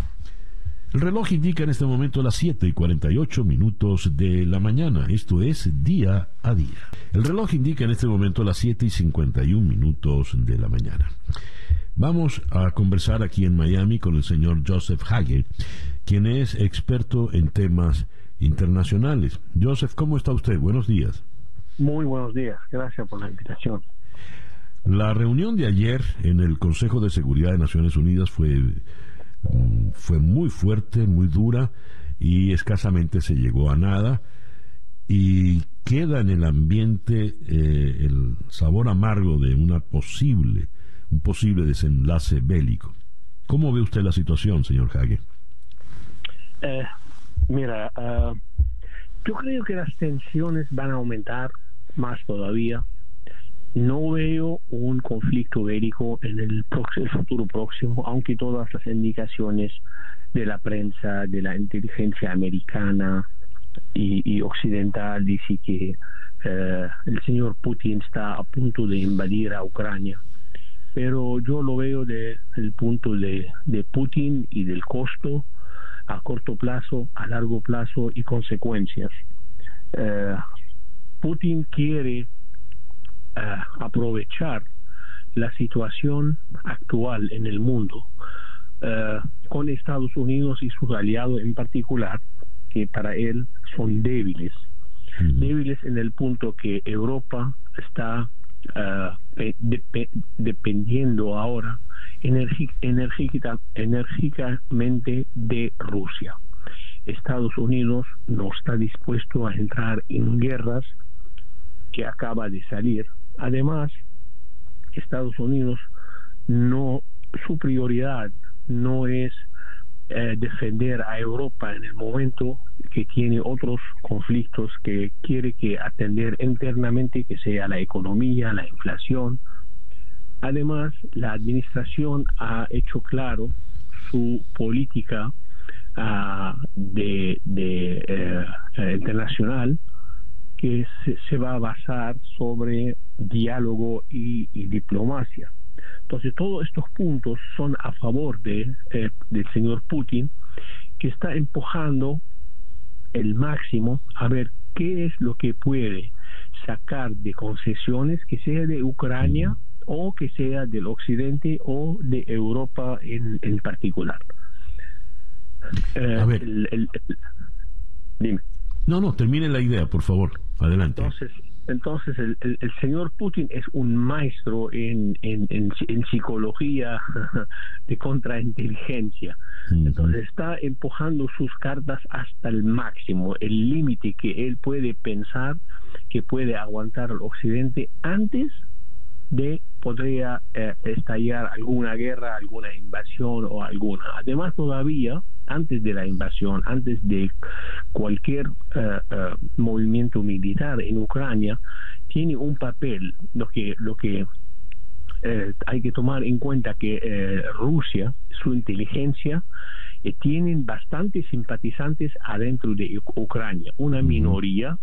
El reloj indica en este momento las 7 y 48 minutos de la mañana. Esto es día a día. El reloj indica en este momento las 7 y 51 minutos de la mañana. Vamos a conversar aquí en Miami con el señor Joseph Hage, quien es experto en temas internacionales. Joseph, ¿cómo está usted? Buenos días. Muy buenos días. Gracias por la invitación. La reunión de ayer en el Consejo de Seguridad de Naciones Unidas fue fue muy fuerte, muy dura y escasamente se llegó a nada y queda en el ambiente eh, el sabor amargo de una posible, un posible desenlace bélico. ¿Cómo ve usted la situación, señor Hague? Eh, mira, ah, yo creo que las tensiones van a aumentar más todavía no veo un conflicto bélico en el, futuro próximo, aunque todas las indicaciones de la prensa, de la inteligencia americana y, occidental dicen que eh, el señor Putin está a punto de invadir a Ucrania. Pero yo lo veo desde el punto de, Putin y del costo a corto plazo, a largo plazo y consecuencias. Eh, Putin quiere aprovechar la situación actual en el mundo eh, con Estados Unidos y sus aliados en particular, que para él son débiles. Débiles en el punto que Europa está eh, dependiendo ahora enérgicamente de Rusia. Estados Unidos no está dispuesto a entrar en guerras que acaba de salir Además, Estados Unidos no, su prioridad no es eh, defender a Europa en el momento que tiene otros conflictos que quiere que atender internamente, que sea la economía, la inflación. Además, la administración ha hecho claro su política ah, de, eh, internacional que se, va a basar sobre diálogo y, diplomacia. Entonces, todos estos puntos son a favor de, eh, del señor Putin, que está empujando el máximo a ver qué es lo que puede sacar de concesiones, que sea de Ucrania o que sea del Occidente o de Europa en, en particular. Eh, a ver. dime. No, no, termine la idea, por favor. Adelante. Entonces, entonces el, el, señor Putin es un maestro en, en, en, psicología de contrainteligencia. Entonces está empujando sus cartas hasta el máximo, el límite que él puede pensar que puede aguantar el Occidente antes de podría eh, estallar alguna guerra, alguna invasión o alguna. Además todavía antes de la invasión, antes de cualquier eh, eh, movimiento militar en Ucrania, tiene un papel, lo que, lo que eh, hay que tomar en cuenta que Rusia, su inteligencia, tienen bastantes simpatizantes adentro de Ucrania, una minoría,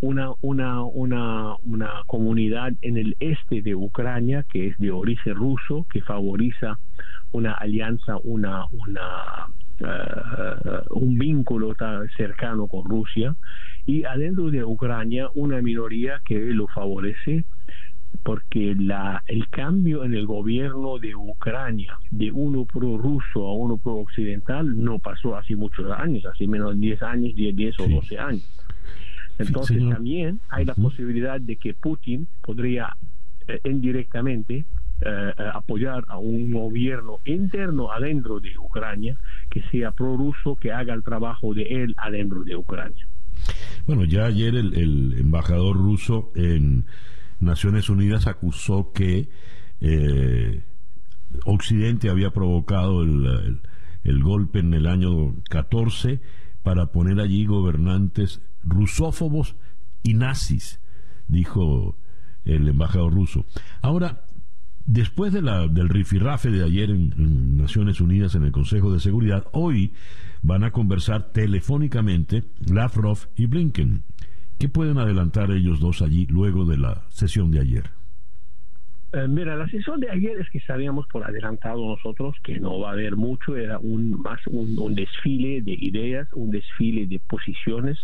una, una, una, una comunidad en el este de Ucrania que es de origen ruso, que favoriza una alianza, una, una uh, un vínculo tan cercano con Rusia. Y adentro de Ucrania una minoría que lo favorece porque la, el cambio en el gobierno de Ucrania de uno pro ruso a uno pro occidental no pasó hace muchos años, hace menos de 10 años, 10, 10 o 12 años. Entonces también hay la posibilidad de que Putin podría eh, indirectamente apoyar a un gobierno interno adentro de Ucrania que sea prorruso, que haga el trabajo de él adentro de Ucrania. Bueno, ya ayer el, embajador ruso en Naciones Unidas acusó que Occidente había provocado el, golpe en el año 14 para poner allí gobernantes rusófobos y nazis, dijo el embajador ruso. Ahora, después de la, del rifirrafe de ayer en, Naciones Unidas en el Consejo de Seguridad, hoy van a conversar telefónicamente Lavrov y Blinken. ¿Qué pueden adelantar ellos dos allí luego de la sesión de ayer? Eh, mira, la sesión de ayer es que sabíamos por adelantado nosotros que no va a haber mucho, era un más un, desfile de ideas, un desfile de posiciones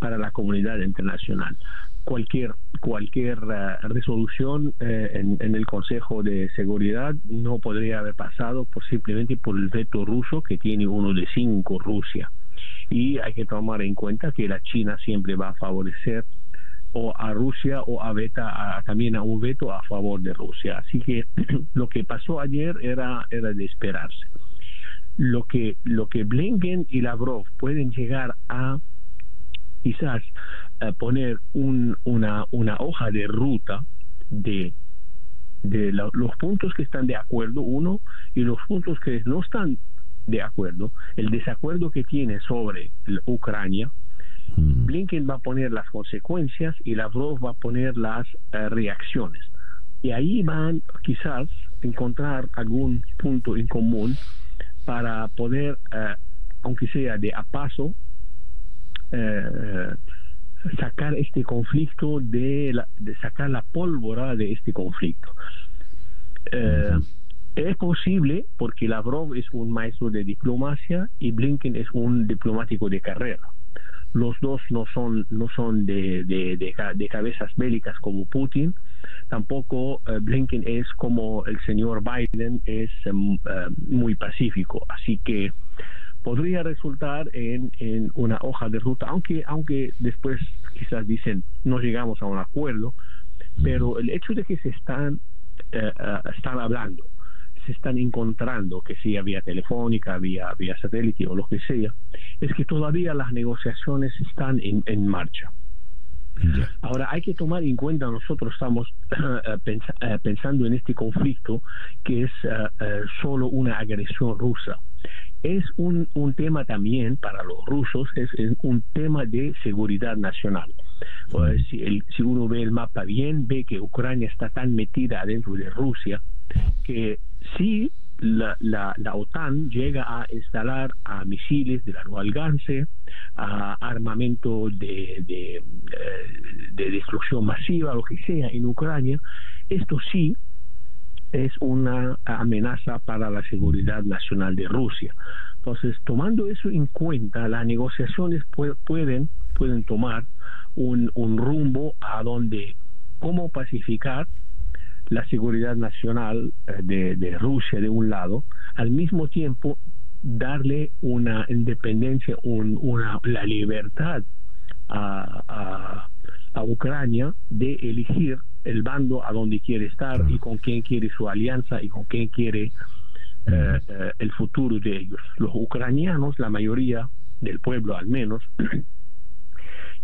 para la comunidad internacional. Cualquier cualquier eh, resolución eh, en, en, el Consejo de Seguridad no podría haber pasado por simplemente por el veto ruso que tiene uno de cinco Rusia. Y hay que tomar en cuenta que la China siempre va a favorecer o a Rusia o a beta también a un veto a favor de Rusia. Así que lo que pasó ayer era, era de esperarse. Lo que, lo que Blinken y Lavrov pueden llegar a quizás poner un, una, una hoja de ruta de, de los puntos que están de acuerdo, uno, y los puntos que no están de acuerdo, el desacuerdo que tiene sobre Ucrania, Blinken va a poner las consecuencias y Lavrov va a poner las eh, reacciones. Y ahí van quizás encontrar algún punto en común para poder, eh, aunque sea de a paso, eh, sacar este conflicto, de, de, sacar la pólvora de este conflicto. Es posible porque Lavrov es un maestro de diplomacia y Blinken es un diplomático de carrera. Los dos no son no son de, de, cabezas bélicas como Putin. Tampoco eh, Blinken es como el señor Biden es em, eh, muy pacífico. Así que podría resultar en, en, una hoja de ruta aunque aunque después quizás dicen no llegamos a un acuerdo pero el hecho de que se están eh, están hablando se están encontrando, que sea vía telefónica, vía, vía satélite o lo que sea, es que todavía las negociaciones están en, en marcha. Ahora hay que tomar en cuenta, nosotros estamos eh, eh, pensando en este conflicto que es eh, solo una agresión rusa. Es un, un tema también para los rusos, es, un tema de seguridad nacional. si, si uno ve el mapa bien, ve que Ucrania está tan metida dentro de Rusia que si la, OTAN llega a instalar a misiles de largo alcance, a armamento de, de, eh, de, destrucción masiva, lo que sea, en Ucrania, esto sí es una amenaza para la seguridad nacional de Rusia. Entonces, tomando eso en cuenta, las negociaciones pueden, pueden tomar un, un rumbo a donde cómo pacificar la seguridad nacional eh, de, Rusia de un lado, al mismo tiempo darle una independencia, una, la libertad a, a, Ucrania de elegir el bando a donde quiere estar y con quién quiere su alianza y con quién quiere eh, eh, el futuro de ellos. Los ucranianos, la mayoría del pueblo al menos,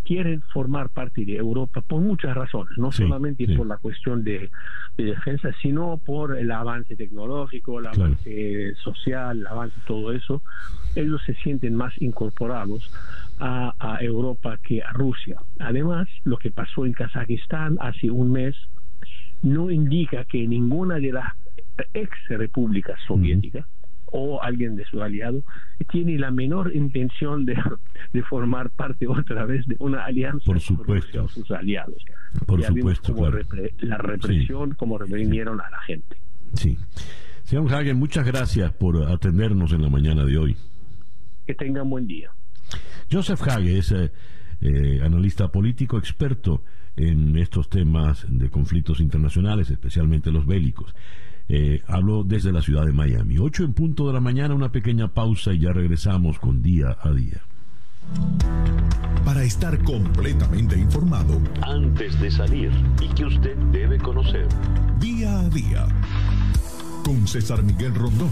quieren formar parte de Europa por muchas razones, no solamente por la cuestión de, defensa, sino por el avance tecnológico, el avance social, el avance todo eso. Ellos se sienten más incorporados a, a Europa que a Rusia. Además, lo que pasó en Kazajistán hace un mes no indica que ninguna de las ex repúblicas soviéticas o alguien de su aliado tiene la menor intención de, de formar parte otra vez de una alianza por supuesto con sus aliados. Por supuesto la represión como reprimieron a la gente. Sí. Señor Hagen muchas gracias por atendernos en la mañana de hoy. Que tengan buen día. Joseph Hage es eh, eh, analista político experto en estos temas de conflictos internacionales especialmente los bélicos eh, hablo desde la ciudad de Miami. 8 en punto de la mañana, una pequeña pausa y ya regresamos con día a día. Para estar completamente informado antes de salir y que usted debe conocer. Día a día con César Miguel Rondón.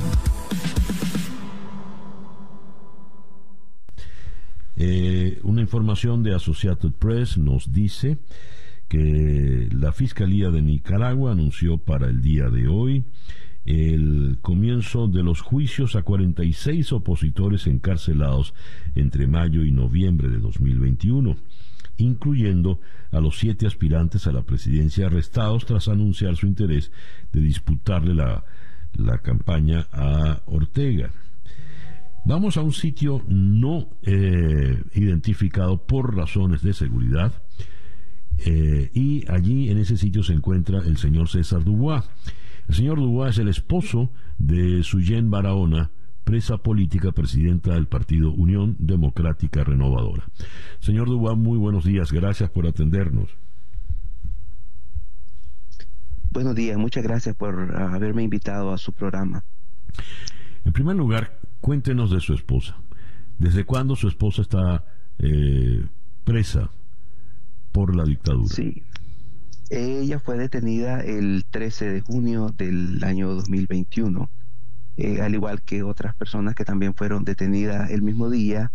Eh, una información de Associated Press nos dice que la Fiscalía de Nicaragua anunció para el día de hoy el comienzo de los juicios a 46 opositores encarcelados entre mayo y noviembre de 2021, incluyendo a los siete aspirantes a la presidencia arrestados tras anunciar su interés de disputarle la, la campaña a Ortega. Vamos a un sitio no eh, identificado por razones de seguridad eh, y allí en ese sitio se encuentra el señor César Dubois. El señor Dubois es el esposo de Suyen Barahona, presa política, presidenta del partido Unión Democrática Renovadora. Señor Dubois, muy buenos días, gracias por atendernos. Buenos días, muchas gracias por haberme invitado a su programa. En primer lugar, cuéntenos de su esposa. ¿Desde cuándo su esposa está eh, presa por la dictadura? Sí. Ella fue detenida el 13 de junio del año 2021, eh, al igual que otras personas que también fueron detenidas el mismo día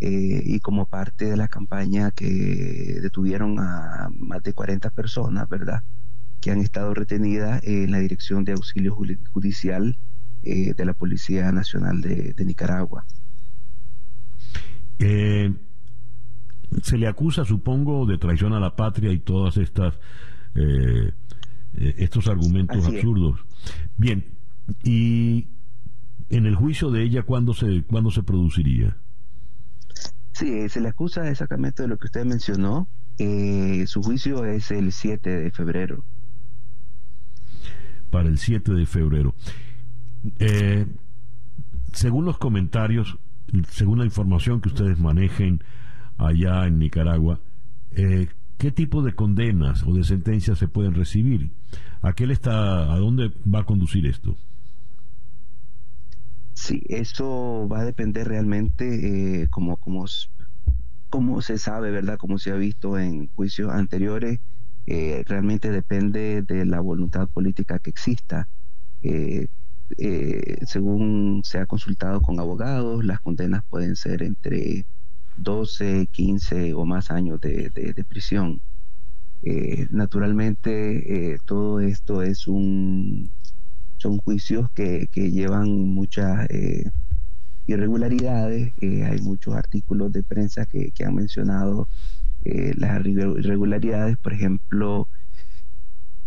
eh, y como parte de la campaña que detuvieron a más de 40 personas, ¿verdad? Que han estado retenidas en la Dirección de Auxilio Judicial eh, de la Policía Nacional de, Nicaragua. Eh, se le acusa, supongo, de traición a la patria y todas estas eh, estos argumentos absurdos. Bien, y en el juicio de ella, ¿cuándo se, ¿cuándo se produciría? Sí, se le acusa exactamente de lo que usted mencionó. su juicio es el 7 de febrero. Para el 7 de febrero. Eh, según los comentarios, según la información que ustedes manejen allá en Nicaragua, eh, ¿qué tipo de condenas o de sentencias se pueden recibir? ¿A qué le está, a dónde va a conducir esto? Sí, eso va a depender realmente, eh, como, como, se sabe, ¿verdad? Como se ha visto en juicios anteriores, eh, realmente depende de la voluntad política que exista. Según se ha consultado con abogados, las condenas pueden ser entre 12, 15 o más años de, prisión. Eh, naturalmente, eh, todo esto es un son juicios que, llevan muchas irregularidades. hay muchos artículos de prensa que, que han mencionado las irregularidades, por ejemplo,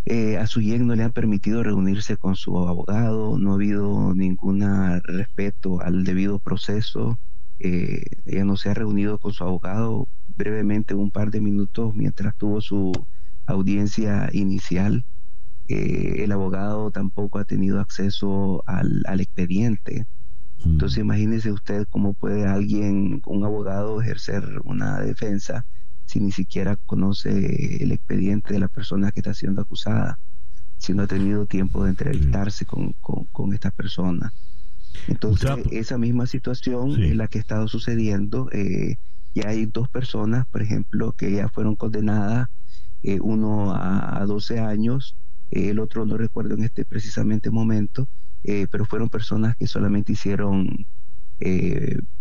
eh, a su no le han permitido reunirse con su abogado, no ha habido ningún respeto al debido proceso. Eh, ella no se ha reunido con su abogado brevemente un par de minutos mientras tuvo su audiencia inicial. Eh, el abogado tampoco ha tenido acceso al, al expediente. Mm. Entonces imagínese usted cómo puede alguien, un abogado, ejercer una defensa si ni siquiera conoce el expediente de la persona que está siendo acusada, si no ha tenido tiempo de entrevistarse con, con, esta persona. Entonces, esa misma situación es la que ha estado sucediendo. Eh, ya hay dos personas, por ejemplo, que ya fueron condenadas, eh, uno a, 12 años, eh, el otro no recuerdo en este precisamente momento, pero fueron personas que solamente hicieron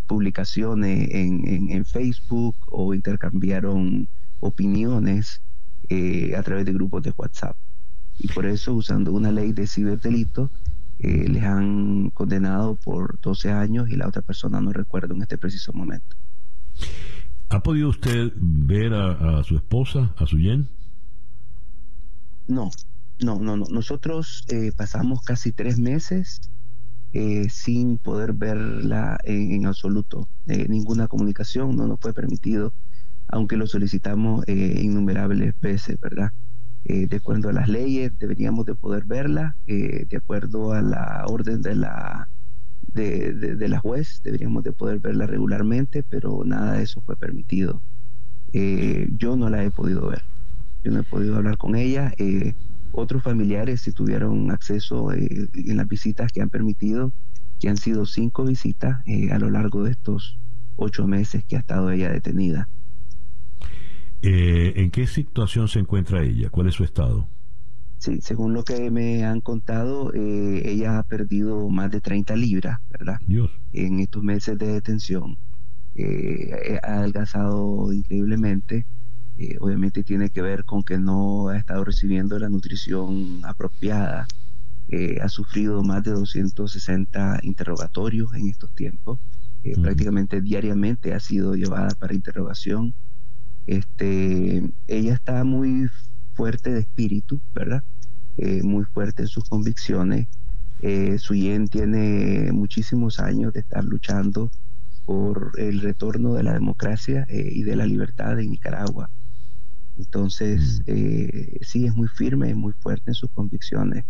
publicaciones en, en, Facebook o intercambiaron opiniones a través de grupos de WhatsApp. Y por eso, usando una ley de ciberdelito, eh, les han condenado por 12 años y la otra persona no recuerdo en este preciso momento. ¿Ha podido usted ver a, su esposa, a su yen? No, no, no, no. Nosotros eh, pasamos casi tres meses eh, sin poder verla en, absoluto. Eh, ninguna comunicación no nos fue permitido, aunque lo solicitamos eh, innumerables veces, ¿verdad? De acuerdo a las leyes deberíamos de poder verla, de acuerdo a la orden de la, de, de, juez deberíamos de poder verla regularmente, pero nada de eso fue permitido. yo no la he podido ver, yo no he podido hablar con ella otros familiares si tuvieron acceso eh, en las visitas que han permitido, que han sido cinco visitas eh, a lo largo de estos ocho meses que ha estado ella detenida. Eh, ¿En qué situación se encuentra ella? ¿Cuál es su estado? Sí, según lo que me han contado, eh, ella ha perdido más de 30 libras, ¿verdad? Dios. En estos meses de detención. Eh, ha adelgazado increíblemente. Eh, obviamente tiene que ver con que no ha estado recibiendo la nutrición apropiada. ha sufrido más de 260 interrogatorios en estos tiempos. Prácticamente diariamente ha sido llevada para interrogación. Este, ella está muy fuerte de espíritu, ¿verdad? Eh, muy fuerte en sus convicciones. Eh, Suyen tiene muchísimos años de estar luchando por el retorno de la democracia eh, y de la libertad en Nicaragua. Entonces, mm. eh, sí, es muy firme, es muy fuerte en sus convicciones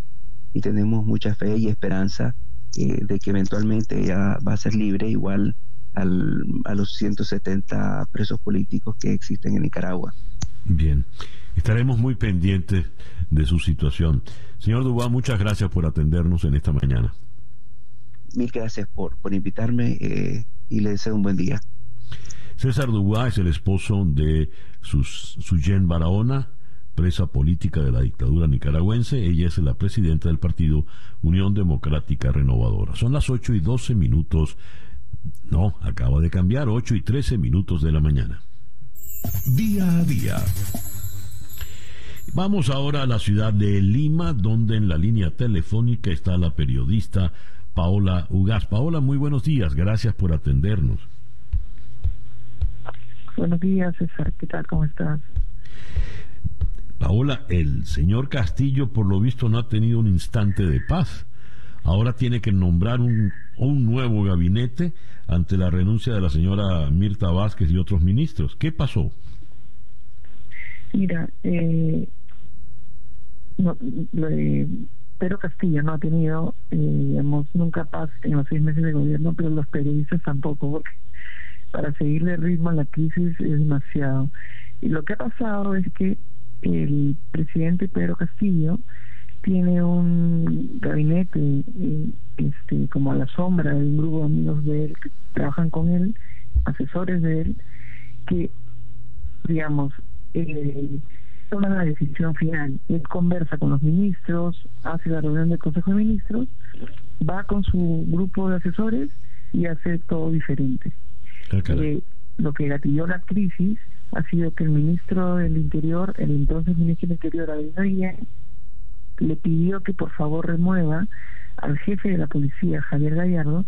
y tenemos mucha fe y esperanza de que eventualmente ella va a ser libre igual al, a los 170 presos políticos que existen en Nicaragua. Bien. Estaremos muy pendientes de su situación. Señor Dubá, muchas gracias por atendernos en esta mañana. Mil gracias por, por invitarme eh, y le deseo un buen día. César Dubá es el esposo de Suyen Barahona, presa política de la dictadura nicaragüense. Ella es la presidenta del partido Unión Democrática Renovadora. Son las 8 y 12 minutos. No, acaba de cambiar, 8 y 13 minutos de la mañana. Día a día Vamos ahora a la ciudad de Lima, donde en la línea telefónica está la periodista Paola Ugaz. Paola, muy buenos días, gracias por atendernos. Buenos días, César, ¿qué tal? ¿Cómo estás? Paola, el señor Castillo por lo visto no ha tenido un instante de paz. Ahora tiene que nombrar un, un nuevo gabinete ante la renuncia de la señora Mirta Vázquez y otros ministros. ¿Qué pasó? Mira, eh, no, Pedro Castillo no ha tenido, eh, digamos, nunca paz en los seis meses de gobierno, pero los periodistas tampoco, porque para seguirle el ritmo a la crisis es demasiado. Y lo que ha pasado es que el presidente Pedro Castillo tiene un gabinete eh, este como a la sombra de un grupo de amigos de él que trabajan con él, asesores de él, que digamos eh, toma la decisión final. Él conversa con los ministros, hace la reunión del Consejo de Ministros, va con su grupo de asesores y hace todo diferente. Ah, eh, lo que gatilló la crisis ha sido que el ministro del Interior, el entonces ministro del Interior, Abel le pidió que por favor remueva al jefe de la policía, Javier Gallardo,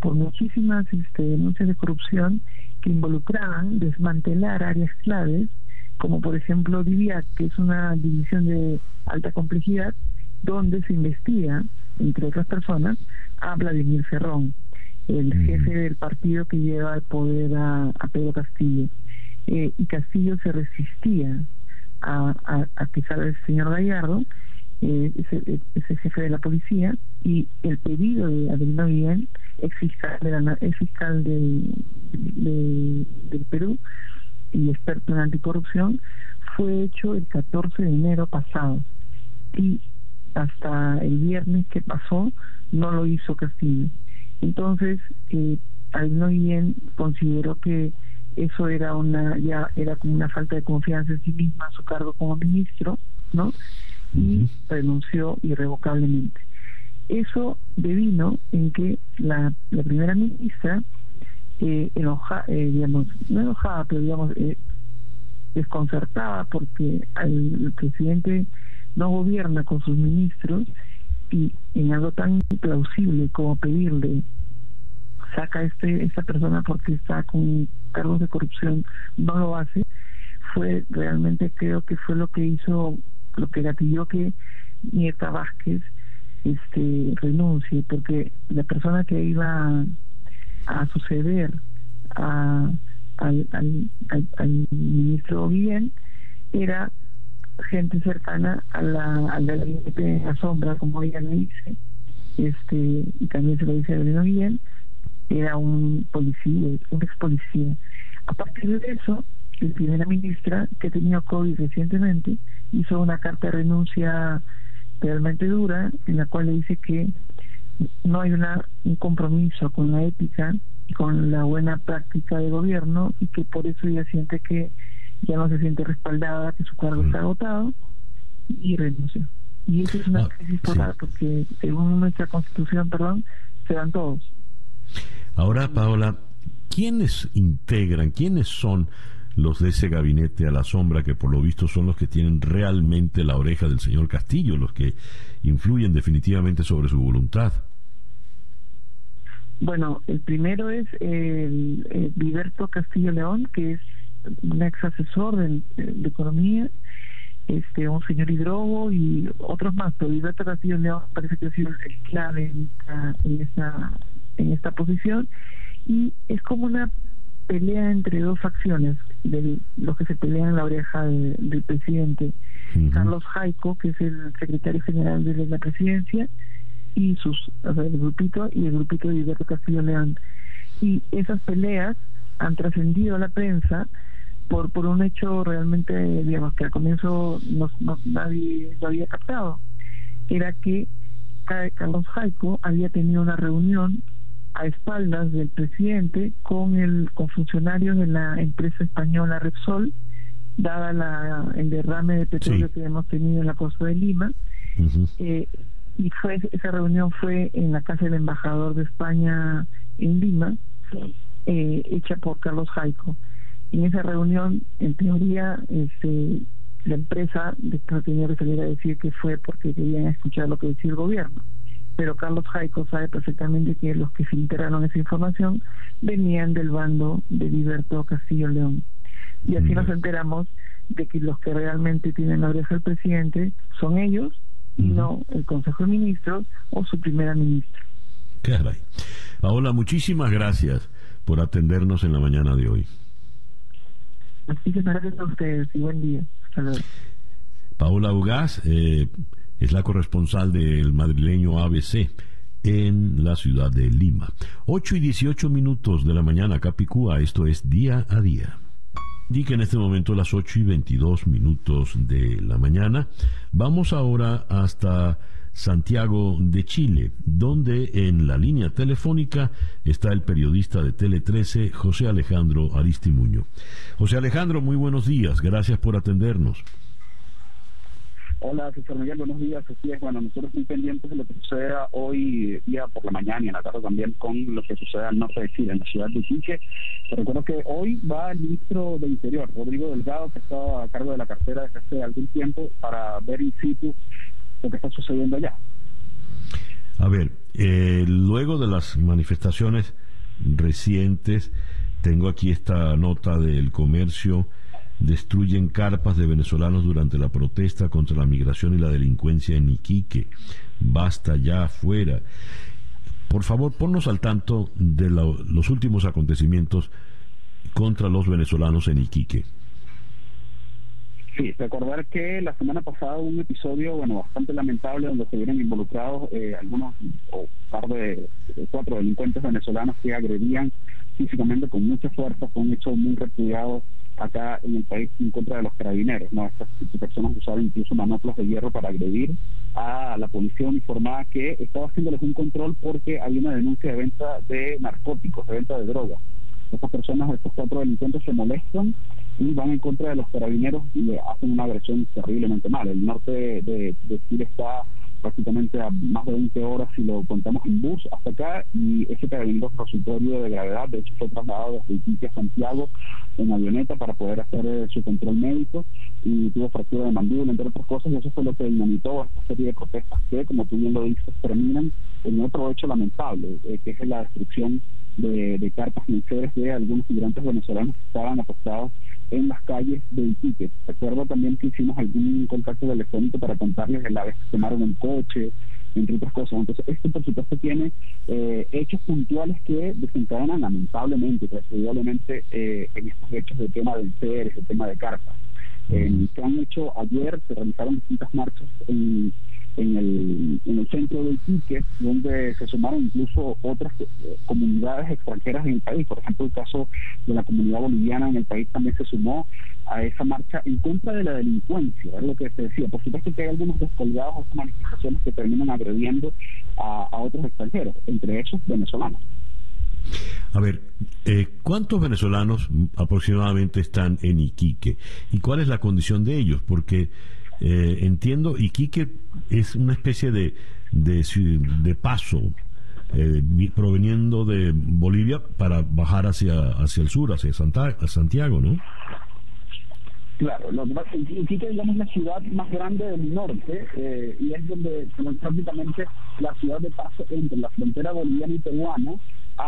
por muchísimas este, denuncias de corrupción que involucraban desmantelar áreas claves como por ejemplo DIVIAC, que es una división de alta complejidad, donde se investiga, entre otras personas, a Vladimir Ferrón, el jefe del partido que lleva al poder a, Pedro Castillo. Eh, y Castillo se resistía a, a, que salga el señor Gallardo, eh, ese, jefe de la policía, y el pedido de Adelino Bien, ex fiscal, del Perú, y experto en anticorrupción, fue hecho el 14 de enero pasado. Y hasta el viernes que pasó no lo hizo Castillo. Entonces, eh, no bien consideró que eso era una ya era como una falta de confianza en sí misma a su cargo como ministro, ¿no? Y renunció irrevocablemente. Eso devino en que la, la primera ministra eh, enoja, eh, digamos, no enojada, pero digamos, eh, desconcertada porque el presidente no gobierna con sus ministros y en algo tan plausible como pedirle saca este esta persona porque está con cargos de corrupción no lo hace fue realmente creo que fue lo que hizo lo que gatilló que Nieta Vázquez este renuncie porque la persona que iba a suceder a, al, al, al, ministro Guillén era gente cercana a la, al gabinete de la sombra, como ella le dice, este, y también se lo dice a Guillén, era un policía, un ex policía. A partir de eso, la primera ministra, que tenía COVID recientemente, hizo una carta de renuncia realmente dura, en la cual le dice que no hay una, un compromiso con la ética y con la buena práctica de gobierno y que por eso ella siente que ya no se siente respaldada, que su cargo está agotado y renunció. Y eso es una ah, crisis total, porque según nuestra constitución, perdón, se dan todos. Ahora, Paola, ¿quiénes integran, quiénes son los de ese gabinete a la sombra, que por lo visto son los que tienen realmente la oreja del señor Castillo, los que influyen definitivamente sobre su voluntad? Bueno, el primero es el, el Castillo León, que es un ex asesor de, economía, este un señor hidrogo y otros más, pero Liberto Castillo León parece que ha sido el clave en esta, en esta, en esta posición y es como una pelea entre dos facciones de los que se pelean en la oreja del presidente Carlos Jaico que es el secretario general de la presidencia y sus el grupito y el grupito de Hidalgo Castillo León. Y esas peleas han trascendido a la prensa por por un hecho realmente digamos que al comienzo no, nadie lo había captado. Era que Carlos Jaico había tenido una reunión a espaldas del presidente con el con funcionarios de la empresa española Repsol dada la, el derrame de petróleo que hemos tenido en la costa de Lima. Eh, y fue esa reunión fue en la casa del embajador de España en Lima eh, hecha por Carlos Jaico. En esa reunión en teoría este la empresa después tenía que salir a decir que fue porque querían escuchar lo que decía el gobierno pero Carlos Jaico sabe perfectamente que los que filtraron esa información venían del bando de Liberto Castillo León y así nos enteramos de que los que realmente tienen la oreja del presidente son ellos y no el Consejo de Ministros o su primera ministra. Caray. Paola, muchísimas gracias por atendernos en la mañana de hoy. Muchísimas gracias a ustedes y buen día. Hasta luego. Paola Ugaz eh, es la corresponsal del madrileño ABC en la ciudad de Lima. 8 y 18 minutos de la mañana, Capicúa, esto es día a día. Indica en este momento las 8 y 22 minutos de la mañana. Vamos ahora hasta Santiago de Chile, donde en la línea telefónica está el periodista de Tele 13, José Alejandro Aristimuño. José Alejandro, muy buenos días, gracias por atendernos. Hola, César Miguel, buenos días. Así es, bueno, nosotros muy pendientes de lo que suceda hoy día por la mañana y en la tarde también con lo que suceda al norte de Chile, en la ciudad de Iquique. Te recuerdo que hoy va el ministro de Interior, Rodrigo Delgado, que está a cargo de la cartera desde hace algún tiempo, para ver in situ lo que está sucediendo allá. A ver, eh, luego de las manifestaciones recientes, tengo aquí esta nota del comercio destruyen carpas de venezolanos durante la protesta contra la migración y la delincuencia en Iquique. Basta ya afuera. Por favor, ponnos al tanto de los últimos acontecimientos contra los venezolanos en Iquique. Sí, recordar que la semana pasada hubo un episodio, bueno, bastante lamentable donde se vieron involucrados eh, algunos o par de, cuatro delincuentes venezolanos que agredían físicamente con mucha fuerza, fue un hecho muy repudiado acá en el país en contra de los carabineros. ¿no? Estas, personas usaban incluso manoplas de hierro para agredir a la policía uniformada que estaba haciéndoles un control porque hay una denuncia de venta de narcóticos, de venta de drogas. Estas personas, estos cuatro delincuentes se molestan y van en contra de los carabineros y le hacen una agresión terriblemente mal. El norte de, de Chile está prácticamente a más de 20 horas si lo contamos en bus hasta acá y ese carabinero resultó herido de gravedad, de hecho fue trasladado desde Iquique a Santiago en avioneta para poder hacer eh, su control médico y tuvo fractura de mandíbula entre otras cosas y eso fue lo que dinamizó esta serie de protestas que como tú bien lo dices terminan en otro hecho lamentable eh, que es la destrucción de, de carpas de algunos migrantes venezolanos que estaban apostados en las calles de Iquique. Recuerdo también que hicimos algún contacto telefónico para contarles de la vez que tomaron un coche, entre otras cosas. Entonces, esto por supuesto tiene eh, hechos puntuales que desencadenan lamentablemente, probablemente eh, en estos hechos de tema de enseres, de tema de carpas. Eh, que han hecho ayer, se realizaron distintas marchas en en el, en el centro de Iquique, donde se sumaron incluso otras eh, comunidades extranjeras en el país. Por ejemplo, el caso de la comunidad boliviana en el país también se sumó a esa marcha en contra de la delincuencia, es lo que se decía. Por supuesto que hay algunos descolgados de estas manifestaciones que terminan agrediendo a, otros extranjeros, entre esos venezolanos. A ver, eh, ¿cuántos venezolanos aproximadamente están en Iquique? ¿Y cuál es la condición de ellos? Porque Eh, entiendo, Iquique es una especie de, de, paso eh, proveniendo de Bolivia para bajar hacia, hacia el sur, hacia Santiago, ¿no? Claro, lo Iquique digamos, es la ciudad más grande del norte eh, y es donde prácticamente la ciudad de paso entre la frontera boliviana y peruana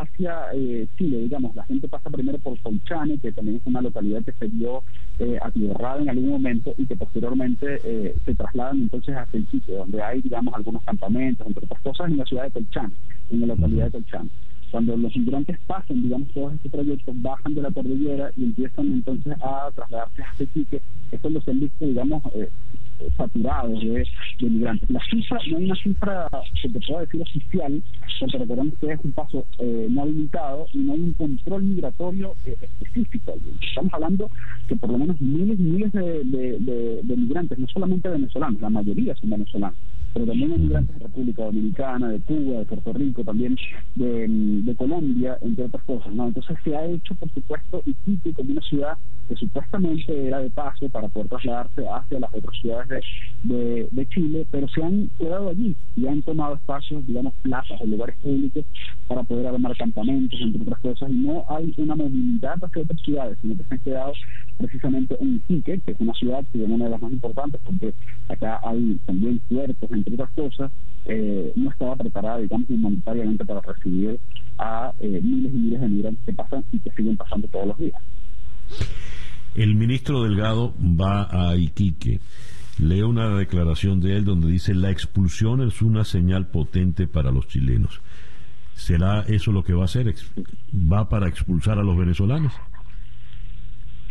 hacia eh, Chile, digamos, la gente pasa primero por Colchane, que también es una localidad que se vio eh, en algún momento y que posteriormente eh, se trasladan entonces hacia el sitio donde hay, digamos, algunos campamentos, entre otras cosas, en la ciudad de Colchane, en la localidad de Colchane. Cuando los migrantes pasan, digamos, todos estos trayectos, bajan de la cordillera y empiezan entonces a trasladarse a Iquique, esto lo se han visto, digamos, eh, saturados de, de, migrantes. La cifra, no hay una cifra que te pueda decir oficial, porque recordemos que es un paso eh, no habilitado y no hay un control migratorio eh, específico. Estamos hablando que por lo menos miles y miles de, de, migrantes, no solamente venezolanos, la mayoría son venezolanos, pero también hay migrantes de República Dominicana, de Cuba, de Puerto Rico, también de, Colombia, entre otras cosas. ¿no? Entonces se ha hecho, por supuesto, Iquique como una ciudad que supuestamente era de paso para poder trasladarse hacia las otras ciudades de, de, Chile, pero se han quedado allí y han tomado espacios, digamos, plazas o lugares públicos para poder armar campamentos, entre otras cosas, y no hay una movilidad hacia otras ciudades, sino que se han quedado precisamente en Iquique, que es una ciudad, que es una de las más importantes, porque acá hay también puertos, entre otras cosas, eh, no estaba preparada, digamos, humanitariamente para recibir a eh, miles y miles de migrantes que pasan y que siguen pasando todos los días. El ministro Delgado va a Iquique. Leo una declaración de él donde dice la expulsión es una señal potente para los chilenos. ¿Será eso lo que va a hacer? ¿Va para expulsar a los venezolanos?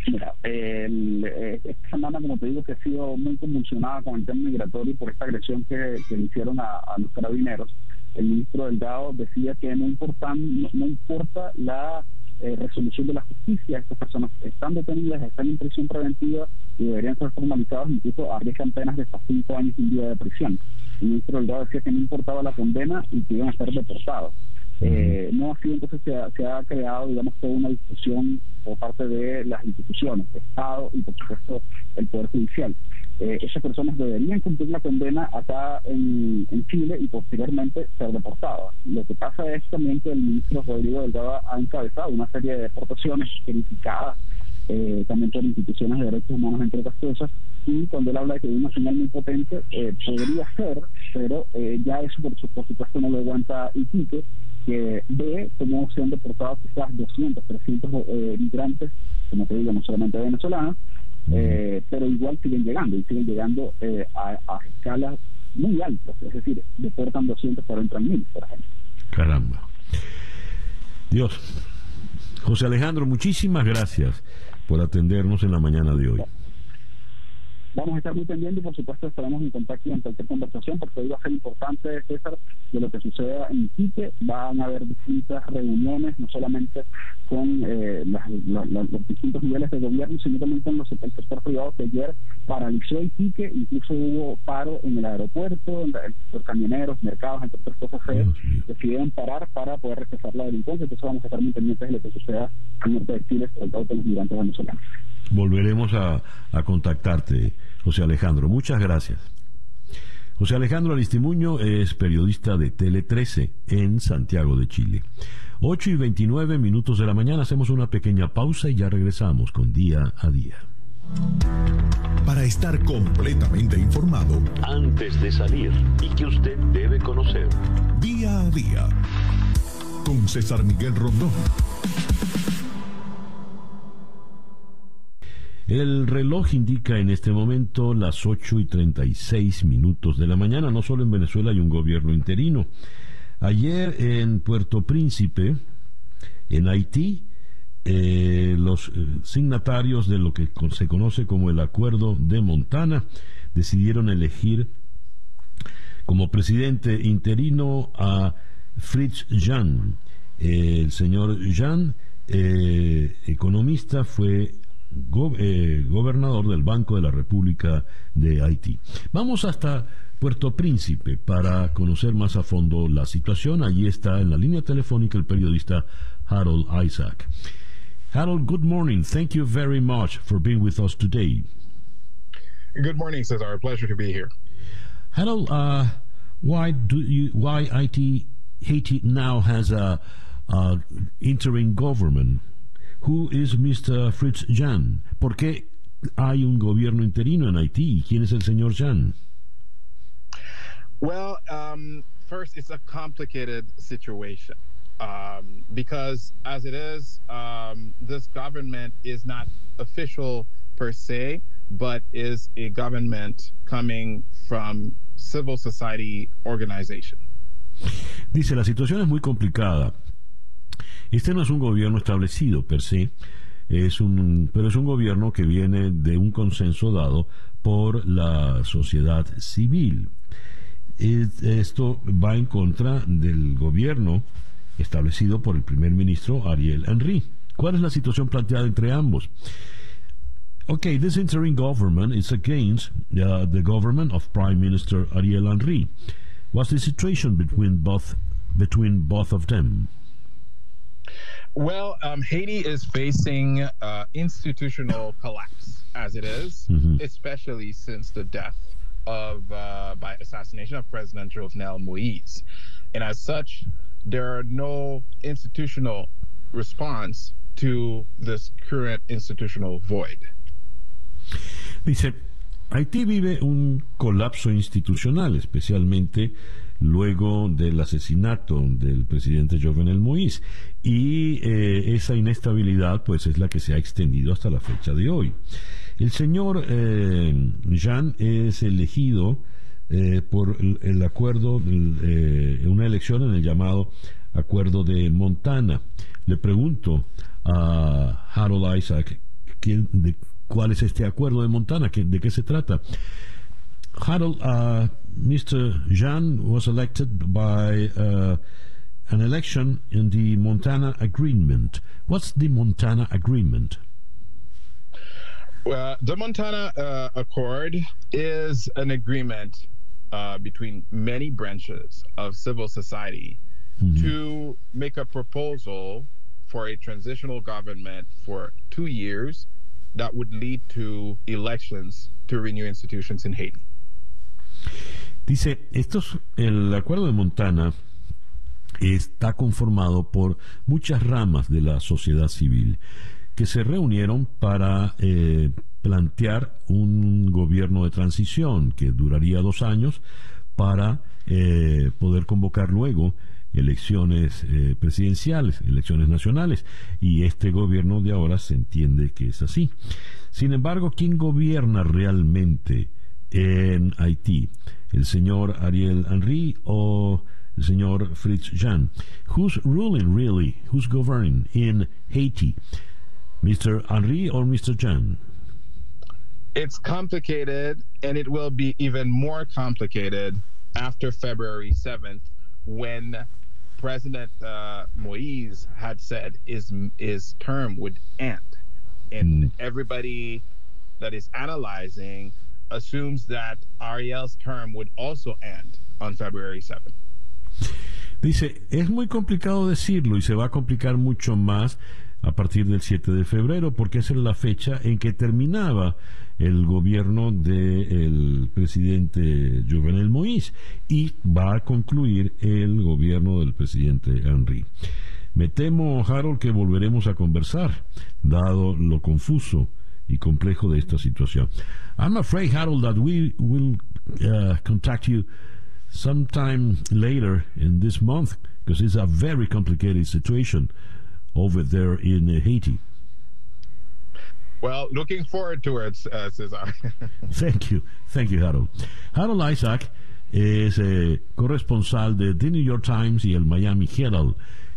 Mira, eh, esta semana, como te digo, que ha sido muy convulsionada con el tema migratorio por esta agresión que, le hicieron a, los carabineros. El ministro Delgado decía que no, importan, no importa la eh, resolución de la justicia. Estas personas están detenidas, están en prisión preventiva y deberían ser formalizados, incluso arriesgan penas de hasta cinco años y un día de prisión. El ministro Delgado decía que no importaba la condena y que iban a ser deportados. Eh, no así entonces se ha, se ha, creado digamos toda una discusión por parte de las instituciones, Estado y por supuesto el Poder Judicial eh, esas personas deberían cumplir la condena acá en, Chile y posteriormente ser deportadas. Lo que pasa es también que el ministro Rodrigo Delgado ha encabezado una serie de deportaciones verificadas eh, también por instituciones de derechos humanos, entre otras cosas, y cuando él habla de que hay una señal muy potente, eh, podría ser, pero eh, ya eso por, supuesto no lo aguanta Iquique, que ve cómo se han deportado quizás 200, 300 migrantes, como te digo, no solamente venezolanos, eh, pero igual siguen llegando y siguen llegando eh, a, escalas muy altas, es decir, deportan 200 pero entran 1000, por ejemplo. Caramba. Dios. José Alejandro, muchísimas gracias por atendernos en la mañana de hoy. Vamos a estar muy pendientes y por supuesto estaremos en contacto en cualquier conversación porque hoy va a ser importante, César, de lo que suceda en Iquique. Van a haber distintas reuniones, no solamente con eh, los distintos niveles de gobierno, sino también con los, el sector privado que ayer paralizó Iquique, incluso hubo paro en el aeropuerto, los camioneros, mercados, entre otras cosas, se decidieron parar para poder rechazar la delincuencia. Entonces vamos a estar muy pendientes de lo que suceda en el norte de Chile, sobre todo con los migrantes venezolanos volveremos a, contactarte, José Alejandro. Muchas gracias. José Alejandro Aristimuño es periodista de Tele 13 en Santiago de Chile. 8 y 29 minutos de la mañana hacemos una pequeña pausa y ya regresamos con Día a Día. Para estar completamente informado antes de salir y que usted debe conocer. Día a Día con César Miguel Rondón. El reloj indica en este momento las 8 y 36 minutos de la mañana. No solo en Venezuela hay un gobierno interino. Ayer en Puerto Príncipe, en Haití, eh, los eh, signatarios de lo que se conoce como el Acuerdo de Montana decidieron elegir como presidente interino a Fritz Jan. el señor eh, economista, fue eh, gobernador del Banco de la República de Haití. Vamos hasta Puerto Príncipe para conocer más a fondo la situación. Allí está en la línea telefónica el periodista Harold Isaac. Harold, good morning. Thank you very much for being with us today. Good morning, Cesar. A pleasure to be here. Harold, uh, why do you why IT Haiti now has a, a interim government? Who is Mr. Fritz Jan? ¿Por qué hay un gobierno interino en Haití? ¿Quién es el señor Jan? Well, um, first, it's a complicated situation um, because, as it is, um, this government is not official per se, but is a government coming from civil society organization. Dice, la situación es muy complicada. Este no es un gobierno establecido per se, es un, pero es un gobierno que viene de un consenso dado por la sociedad civil. Esto va en contra del gobierno establecido por el primer ministro Ariel Henry. ¿Cuál es la situación planteada entre ambos? Okay, this interim government is against uh, the government of Prime Minister Ariel Henry. What's the situation between both between both of them? Well, um, Haiti is facing uh, institutional collapse as it is, mm-hmm. especially since the death of uh, by assassination of President Jovenel Moise, and as such, there are no institutional response to this current institutional void. Dice, Haití vive un colapso institucional, especialmente luego del asesinato del presidente Jovenel Moïse. Y eh, esa inestabilidad pues es la que se ha extendido hasta la fecha de hoy. El señor eh, Jean es elegido eh, por el, acuerdo, una elección en el llamado Acuerdo de Montana. Le pregunto a Harold Isaac de, cuál es este Acuerdo de Montana, de qué se trata. Uh, Mr. Jean was elected by uh, an election in the Montana Agreement. What's the Montana Agreement? Well, the Montana uh, Accord is an agreement uh, between many branches of civil society mm-hmm. to make a proposal for a transitional government for two years that would lead to elections to renew institutions in Haiti. Dice, estos, el acuerdo de Montana está conformado por muchas ramas de la sociedad civil que se reunieron para eh, plantear un gobierno de transición que duraría dos años para eh, poder convocar luego elecciones eh, presidenciales, elecciones nacionales, y este gobierno de ahora se entiende que es así. Sin embargo, ¿quién gobierna realmente en Haití? ¿El señor Ariel Henry o el señor Fritz Jan? Who's ruling really? Who's governing in Haiti? Mr. Henry or Mr. Jan? It's complicated, and it will be even more complicated after February 7th when President uh, Moise had said his his term would end, and mm. everybody that is analyzing assumes that Ariel's term would also end on February 7th. Dice, es muy complicado decirlo y se va a complicar mucho más a partir del 7 de febrero, porque esa es la fecha en que terminaba el gobierno del presidente Jovenel Moïse y va a concluir el gobierno del presidente Henry. Me temo, Harold, que volveremos a conversar, dado lo confuso y complejo de esta situación. I'm afraid, Harold, that we will uh, contact you sometime later in this month because it's a very complicated situation. over there in Haiti. Well, looking forward to it, uh, Cesar. thank you. Thank you, Harold. Harold Isaac es eh, corresponsal de The New York Times y el Miami Herald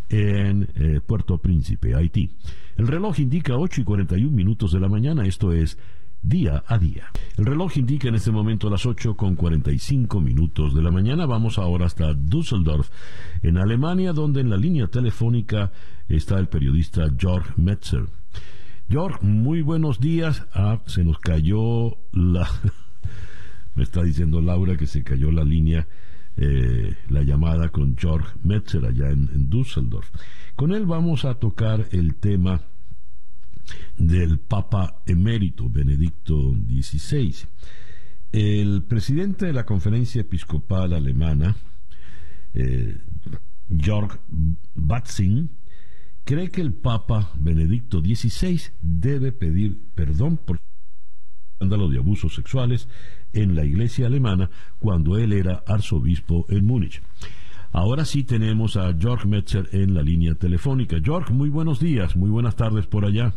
en eh, Puerto Príncipe, Haití. El reloj indica 8 y 41 minutos de la mañana, esto es día a día. El reloj indica en este momento las 8 con 45 minutos de la mañana. Vamos ahora hasta Düsseldorf, en Alemania, donde en la línea telefónica está el periodista Georg Metzer. Georg, muy buenos días. Ah, se nos cayó la... Me está diciendo Laura que se cayó la línea, eh, la llamada con Georg Metzer allá en, Düsseldorf. Con él vamos a tocar el tema del Papa emérito Benedicto XVI. El presidente de la conferencia episcopal alemana, eh, Jörg Batzing, cree que el Papa Benedicto XVI debe pedir perdón por escándalo de abusos sexuales en la iglesia alemana cuando él era arzobispo en Múnich. Ahora sí tenemos a Jörg Metzer en la línea telefónica. Jörg, muy buenos días, muy buenas tardes por allá.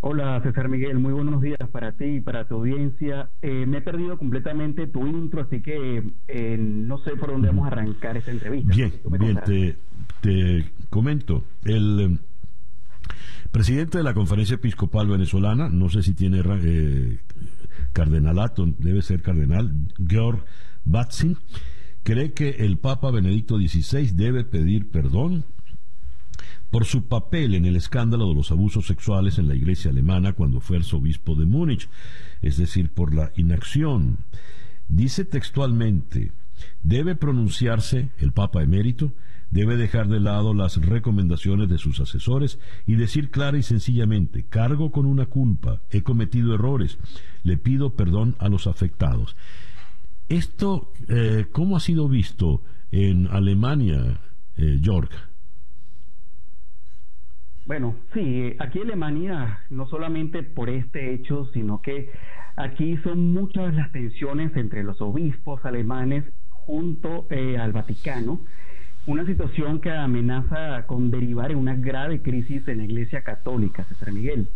Hola César Miguel, muy buenos días para ti y para tu audiencia. Eh, me he perdido completamente tu intro, así que eh, no sé por dónde vamos a arrancar esta entrevista. Bien, bien, te, te, comento. El eh, presidente de la Conferencia Episcopal Venezolana, no sé si tiene cardenalato, debe ser cardenal, Georg Batzin, cree que el Papa Benedicto XVI debe pedir perdón por su papel en el escándalo de los abusos sexuales en la iglesia alemana cuando fue arzobispo de Múnich, es decir, por la inacción. Dice textualmente, debe pronunciarse el Papa emérito, debe dejar de lado las recomendaciones de sus asesores y decir clara y sencillamente, cargo con una culpa, he cometido errores, le pido perdón a los afectados. Esto, eh, ¿cómo ha sido visto en Alemania, eh, bueno, sí, aquí en Alemania, no solamente por este hecho, sino que aquí son muchas las tensiones entre los obispos alemanes junto eh, al Vaticano, una situación que amenaza con derivar en una grave crisis en la Iglesia Católica, César Miguel.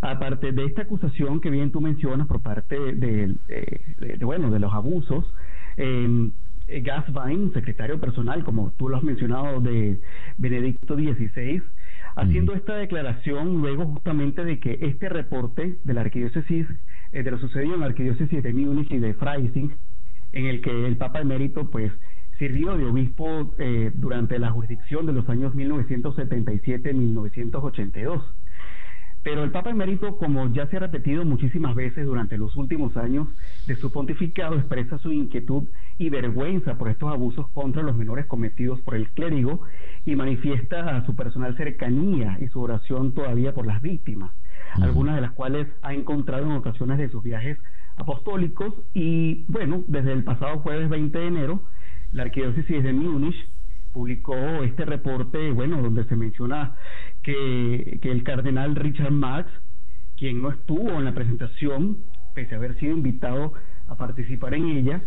Aparte de esta acusación que bien tú mencionas por parte de, bueno, de los abusos, eh, Gaswein, secretario personal, como tú lo has mencionado, de Benedicto XVI, haciendo esta declaración luego justamente de que este reporte de la arquidiócesis, eh, de lo sucedido en la arquidiócesis de Múnich y de Freising, en el que el Papa emérito pues sirvió de obispo eh, durante la jurisdicción de los años 1977-1982. Pero el Papa Emérito, como ya se ha repetido muchísimas veces durante los últimos años de su pontificado, expresa su inquietud y vergüenza por estos abusos contra los menores cometidos por el clérigo y manifiesta su personal cercanía y su oración todavía por las víctimas, algunas de las cuales ha encontrado en ocasiones de sus viajes apostólicos y bueno, desde el pasado jueves 20 de enero, la arquidiócesis de Múnich publicó este reporte, bueno, donde se menciona que, el cardenal Richard Max, quien no estuvo en la presentación, pese a haber sido invitado a participar en ella,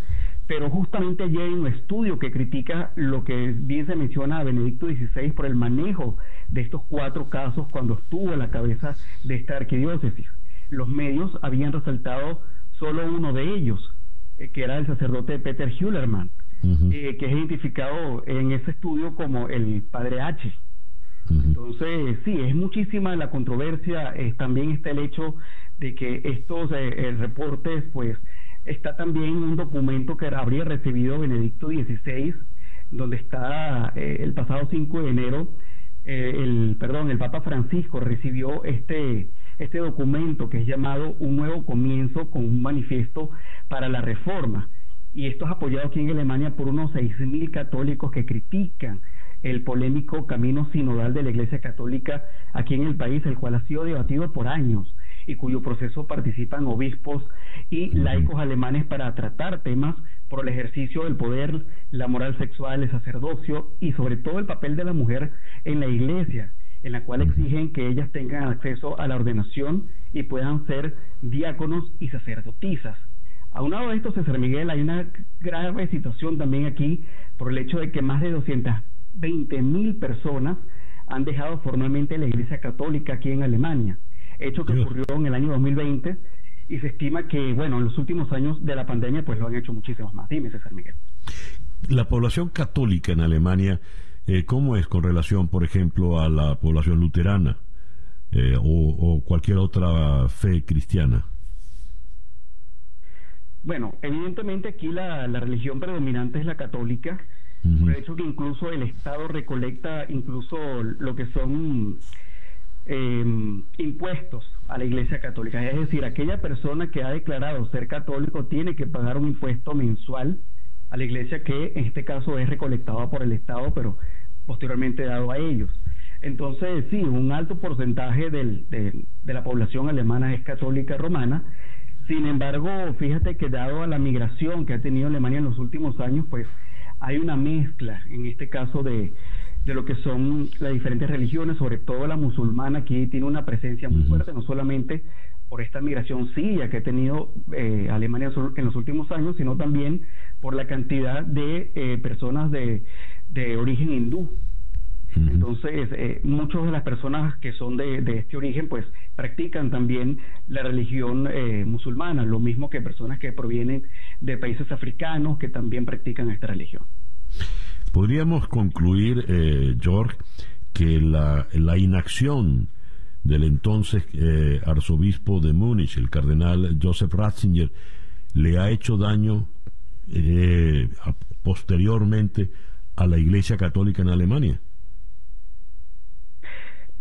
pero justamente allí hay un estudio que critica lo que bien se menciona a Benedicto XVI por el manejo de estos cuatro casos cuando estuvo a la cabeza de esta arquidiócesis. Los medios habían resaltado solo uno de ellos, eh, que era el sacerdote Peter Eh, que es identificado en ese estudio como el padre H. Entonces, sí, es muchísima la controversia. también está el hecho de que estos eh, reportes, pues, está también un documento que habría recibido Benedicto XVI, donde está eh, el pasado 5 de enero, el, perdón, el Papa Francisco recibió este, este documento que es llamado Un nuevo comienzo con un manifiesto para la reforma y esto es apoyado aquí en Alemania por unos 6.000 católicos que critican el polémico camino sinodal de la Iglesia Católica aquí en el país, el cual ha sido debatido por años y cuyo proceso participan obispos y laicos alemanes para tratar temas por el ejercicio del poder, la moral sexual, el sacerdocio y sobre todo el papel de la mujer en la Iglesia, en la cual exigen que ellas tengan acceso a la ordenación y puedan ser diáconos y sacerdotisas. Aunado a esto, César Miguel, hay una grave situación también aquí por el hecho de que más de 220 mil personas han dejado formalmente la Iglesia Católica aquí en Alemania, hecho que ocurrió en el año 2020 y se estima que, bueno, en los últimos años de la pandemia, pues lo han hecho muchísimos más. Dime, César Miguel. La población católica en Alemania, eh, ¿cómo es con relación, por ejemplo, a la población luterana eh, o cualquier otra fe cristiana? Bueno, evidentemente aquí la, religión predominante es la católica, por el hecho que incluso el Estado recolecta incluso lo que son em, impuestos a la Iglesia Católica. Es decir, aquella persona que ha declarado ser católico tiene que pagar un impuesto mensual a la Iglesia que en este caso es recolectado por el Estado, pero posteriormente dado a ellos. Entonces, sí, un alto porcentaje de la población alemana es católica romana Sin embargo, fíjate que dado a la migración que ha tenido Alemania en los últimos años, pues hay una mezcla, en este caso, de, de lo que son las diferentes religiones, sobre todo la musulmana, que tiene una presencia muy fuerte, no solamente por esta migración siria que ha tenido eh, Alemania en los últimos años, sino también por la cantidad de eh, personas de, de origen hindú entonces, eh, muchas de las personas que son de, este origen, pues practican también la religión eh, musulmana, lo mismo que personas que provienen de países africanos que también practican esta religión. Podríamos concluir, eh, George, que la, la inacción del entonces eh, arzobispo de Múnich, el cardenal Joseph Ratzinger, le ha hecho daño posteriormente a la Iglesia Católica en Alemania.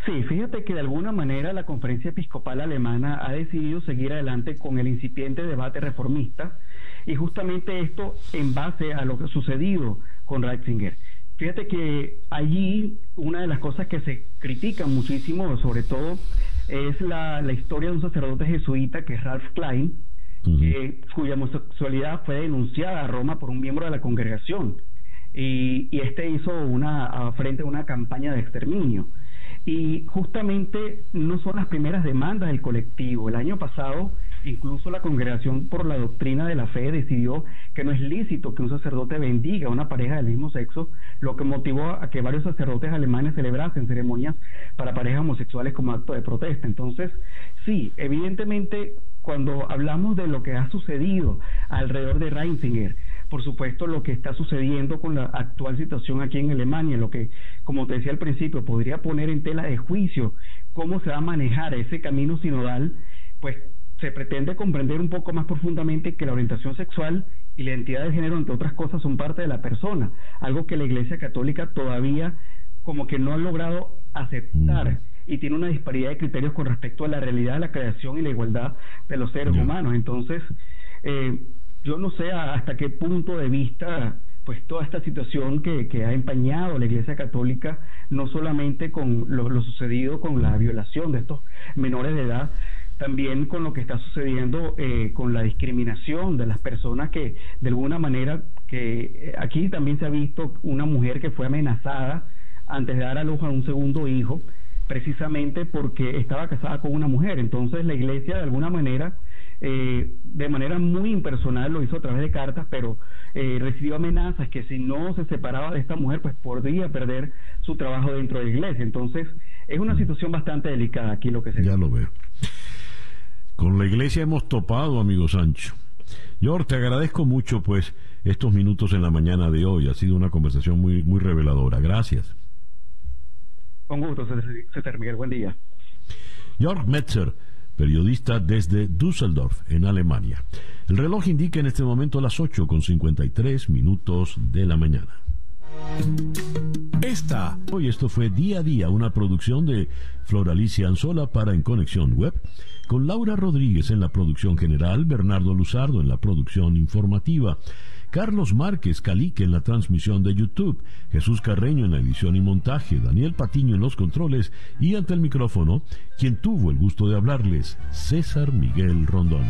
Sí, fíjate que de alguna manera la conferencia episcopal alemana ha decidido seguir adelante con el incipiente debate reformista y justamente esto en base a lo que ha sucedido con Ratzinger. Fíjate que allí una de las cosas que se critican muchísimo, sobre todo, es la, historia de un sacerdote jesuita que es Ralph Klein, cuya homosexualidad fue denunciada a Roma por un miembro de la congregación. Y, y este hizo una frente a una campaña de exterminio. Y justamente no son las primeras demandas del colectivo. El año pasado, incluso la Congregación por la Doctrina de la Fe decidió que no es lícito que un sacerdote bendiga a una pareja del mismo sexo, lo que motivó a que varios sacerdotes alemanes celebrasen ceremonias para parejas homosexuales como acto de protesta. Entonces, sí, evidentemente, cuando hablamos de lo que ha sucedido alrededor de Reinsinger, por supuesto, lo que está sucediendo con la actual situación aquí en Alemania, lo que, como te decía al principio, podría poner en tela de juicio cómo se va a manejar ese camino sinodal, pues se pretende comprender un poco más profundamente que la orientación sexual y la identidad de género, entre otras cosas, son parte de la persona, algo que la Iglesia Católica todavía como que no ha logrado aceptar mm. y tiene una disparidad de criterios con respecto a la realidad de la creación y la igualdad de los seres humanos. Entonces, eh, yo no sé hasta qué punto de vista pues toda esta situación que, que ha empañado la Iglesia Católica, no solamente con lo, sucedido con la violación de estos menores de edad, también con lo que está sucediendo eh, con la discriminación de las personas que de alguna manera que eh, aquí también se ha visto una mujer que fue amenazada antes de dar a luz a un segundo hijo precisamente porque estaba casada con una mujer. Entonces la iglesia de alguna manera eh, de manera muy impersonal, lo hizo a través de cartas, pero eh, recibió amenazas que si no se separaba de esta mujer, pues podría perder su trabajo dentro de la iglesia. Entonces, es una situación bastante delicada aquí lo que se Ya lo veo. Con la iglesia hemos topado, amigo Sancho. George, te agradezco mucho, pues, estos minutos en la mañana de hoy. Ha sido una conversación muy, muy reveladora. Gracias. Con gusto, César Miguel. Buen día. George Metzer periodista desde Düsseldorf, en Alemania. El reloj indica en este momento las 8 con 53 minutos de la mañana. Esta. Hoy esto fue Día a Día, una producción de Floralicia Anzola para En Conexión Web, con Laura Rodríguez en la producción general, Bernardo Luzardo en la producción informativa. Carlos Márquez Calique en la transmisión de YouTube, Jesús Carreño en la edición y montaje, Daniel Patiño en los controles y ante el micrófono, quien tuvo el gusto de hablarles, César Miguel Rondón.